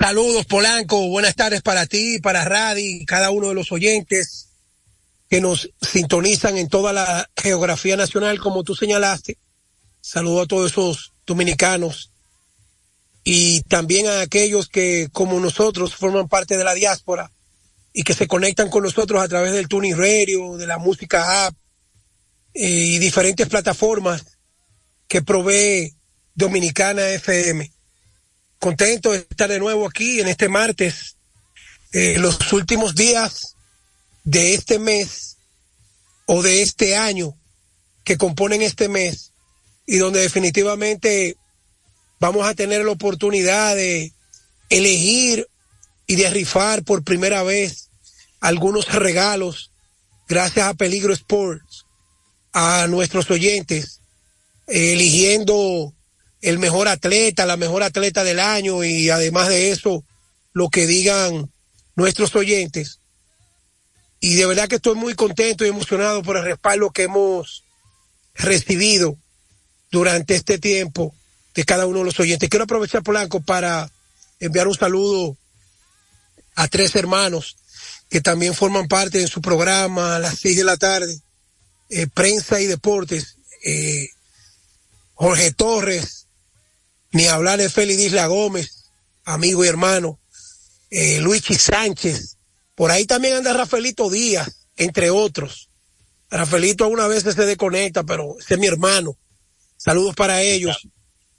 Speaker 24: Saludos Polanco, buenas tardes para ti, para Radi, cada uno de los oyentes que nos sintonizan en toda la geografía nacional, como tú señalaste. Saludo a todos esos dominicanos y también a aquellos que, como nosotros, forman parte de la diáspora y que se conectan con nosotros a través del Tuning Radio, de la música app eh, y diferentes plataformas que provee Dominicana FM. Contento de estar de nuevo aquí en este martes, eh, los últimos días de este mes o de este año que componen este mes y donde definitivamente vamos a tener la oportunidad de elegir y de rifar por primera vez algunos regalos gracias a Peligro Sports a nuestros oyentes eligiendo el mejor atleta, la mejor atleta del año y además de eso lo que digan nuestros oyentes. Y de verdad que estoy muy contento y emocionado por el respaldo que hemos recibido durante este tiempo de cada uno de los oyentes. Quiero aprovechar Polanco para enviar un saludo a tres hermanos que también forman parte de su programa a las seis de la tarde, eh, prensa y deportes. Eh, Jorge Torres, ni hablar de Félix Isla Gómez, amigo y hermano, eh, Luigi Sánchez, por ahí también anda Rafaelito Díaz, entre otros. Rafaelito algunas veces se desconecta, pero ese es mi hermano. Saludos para ellos.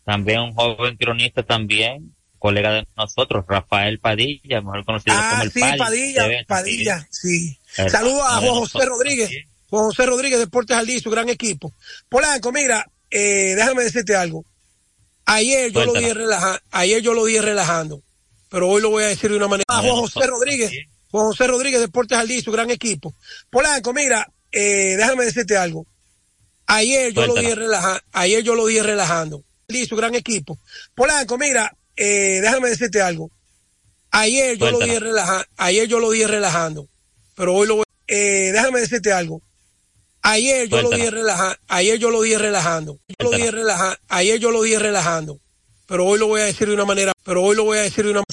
Speaker 23: También un joven cronista también, colega de nosotros, Rafael Padilla, mejor conocido
Speaker 24: ah,
Speaker 23: como el
Speaker 24: sí,
Speaker 23: Pali,
Speaker 24: Padilla, Padilla, sí. Saludos a Juan José Rodríguez, Juan José Rodríguez, Deportes Aldí, su gran equipo. Polanco, mira, eh, déjame decirte algo. Ayer yo lo dije relajando, ayer yo lo dije relajando, pero hoy lo voy a decir de una manera. A Juan José Rodríguez, Juan José Rodríguez, Deportes Aldí, su gran equipo. Polanco, mira, eh, déjame decirte algo. Ayer yo lo dije relajando, ayer yo lo dije relajando, y su gran equipo. Polanco, mira, eh, déjame decirte algo. Ayer yo lo dije relajando, ayer yo lo dije relajando, pero hoy lo voy, eh, déjame decirte algo. Ayer yo lo dije relajando, ayer yo lo dije relajando, yo lo dije relajando, ayer yo lo dije relajando, pero hoy lo voy a decir de una manera, pero hoy lo voy a decir de una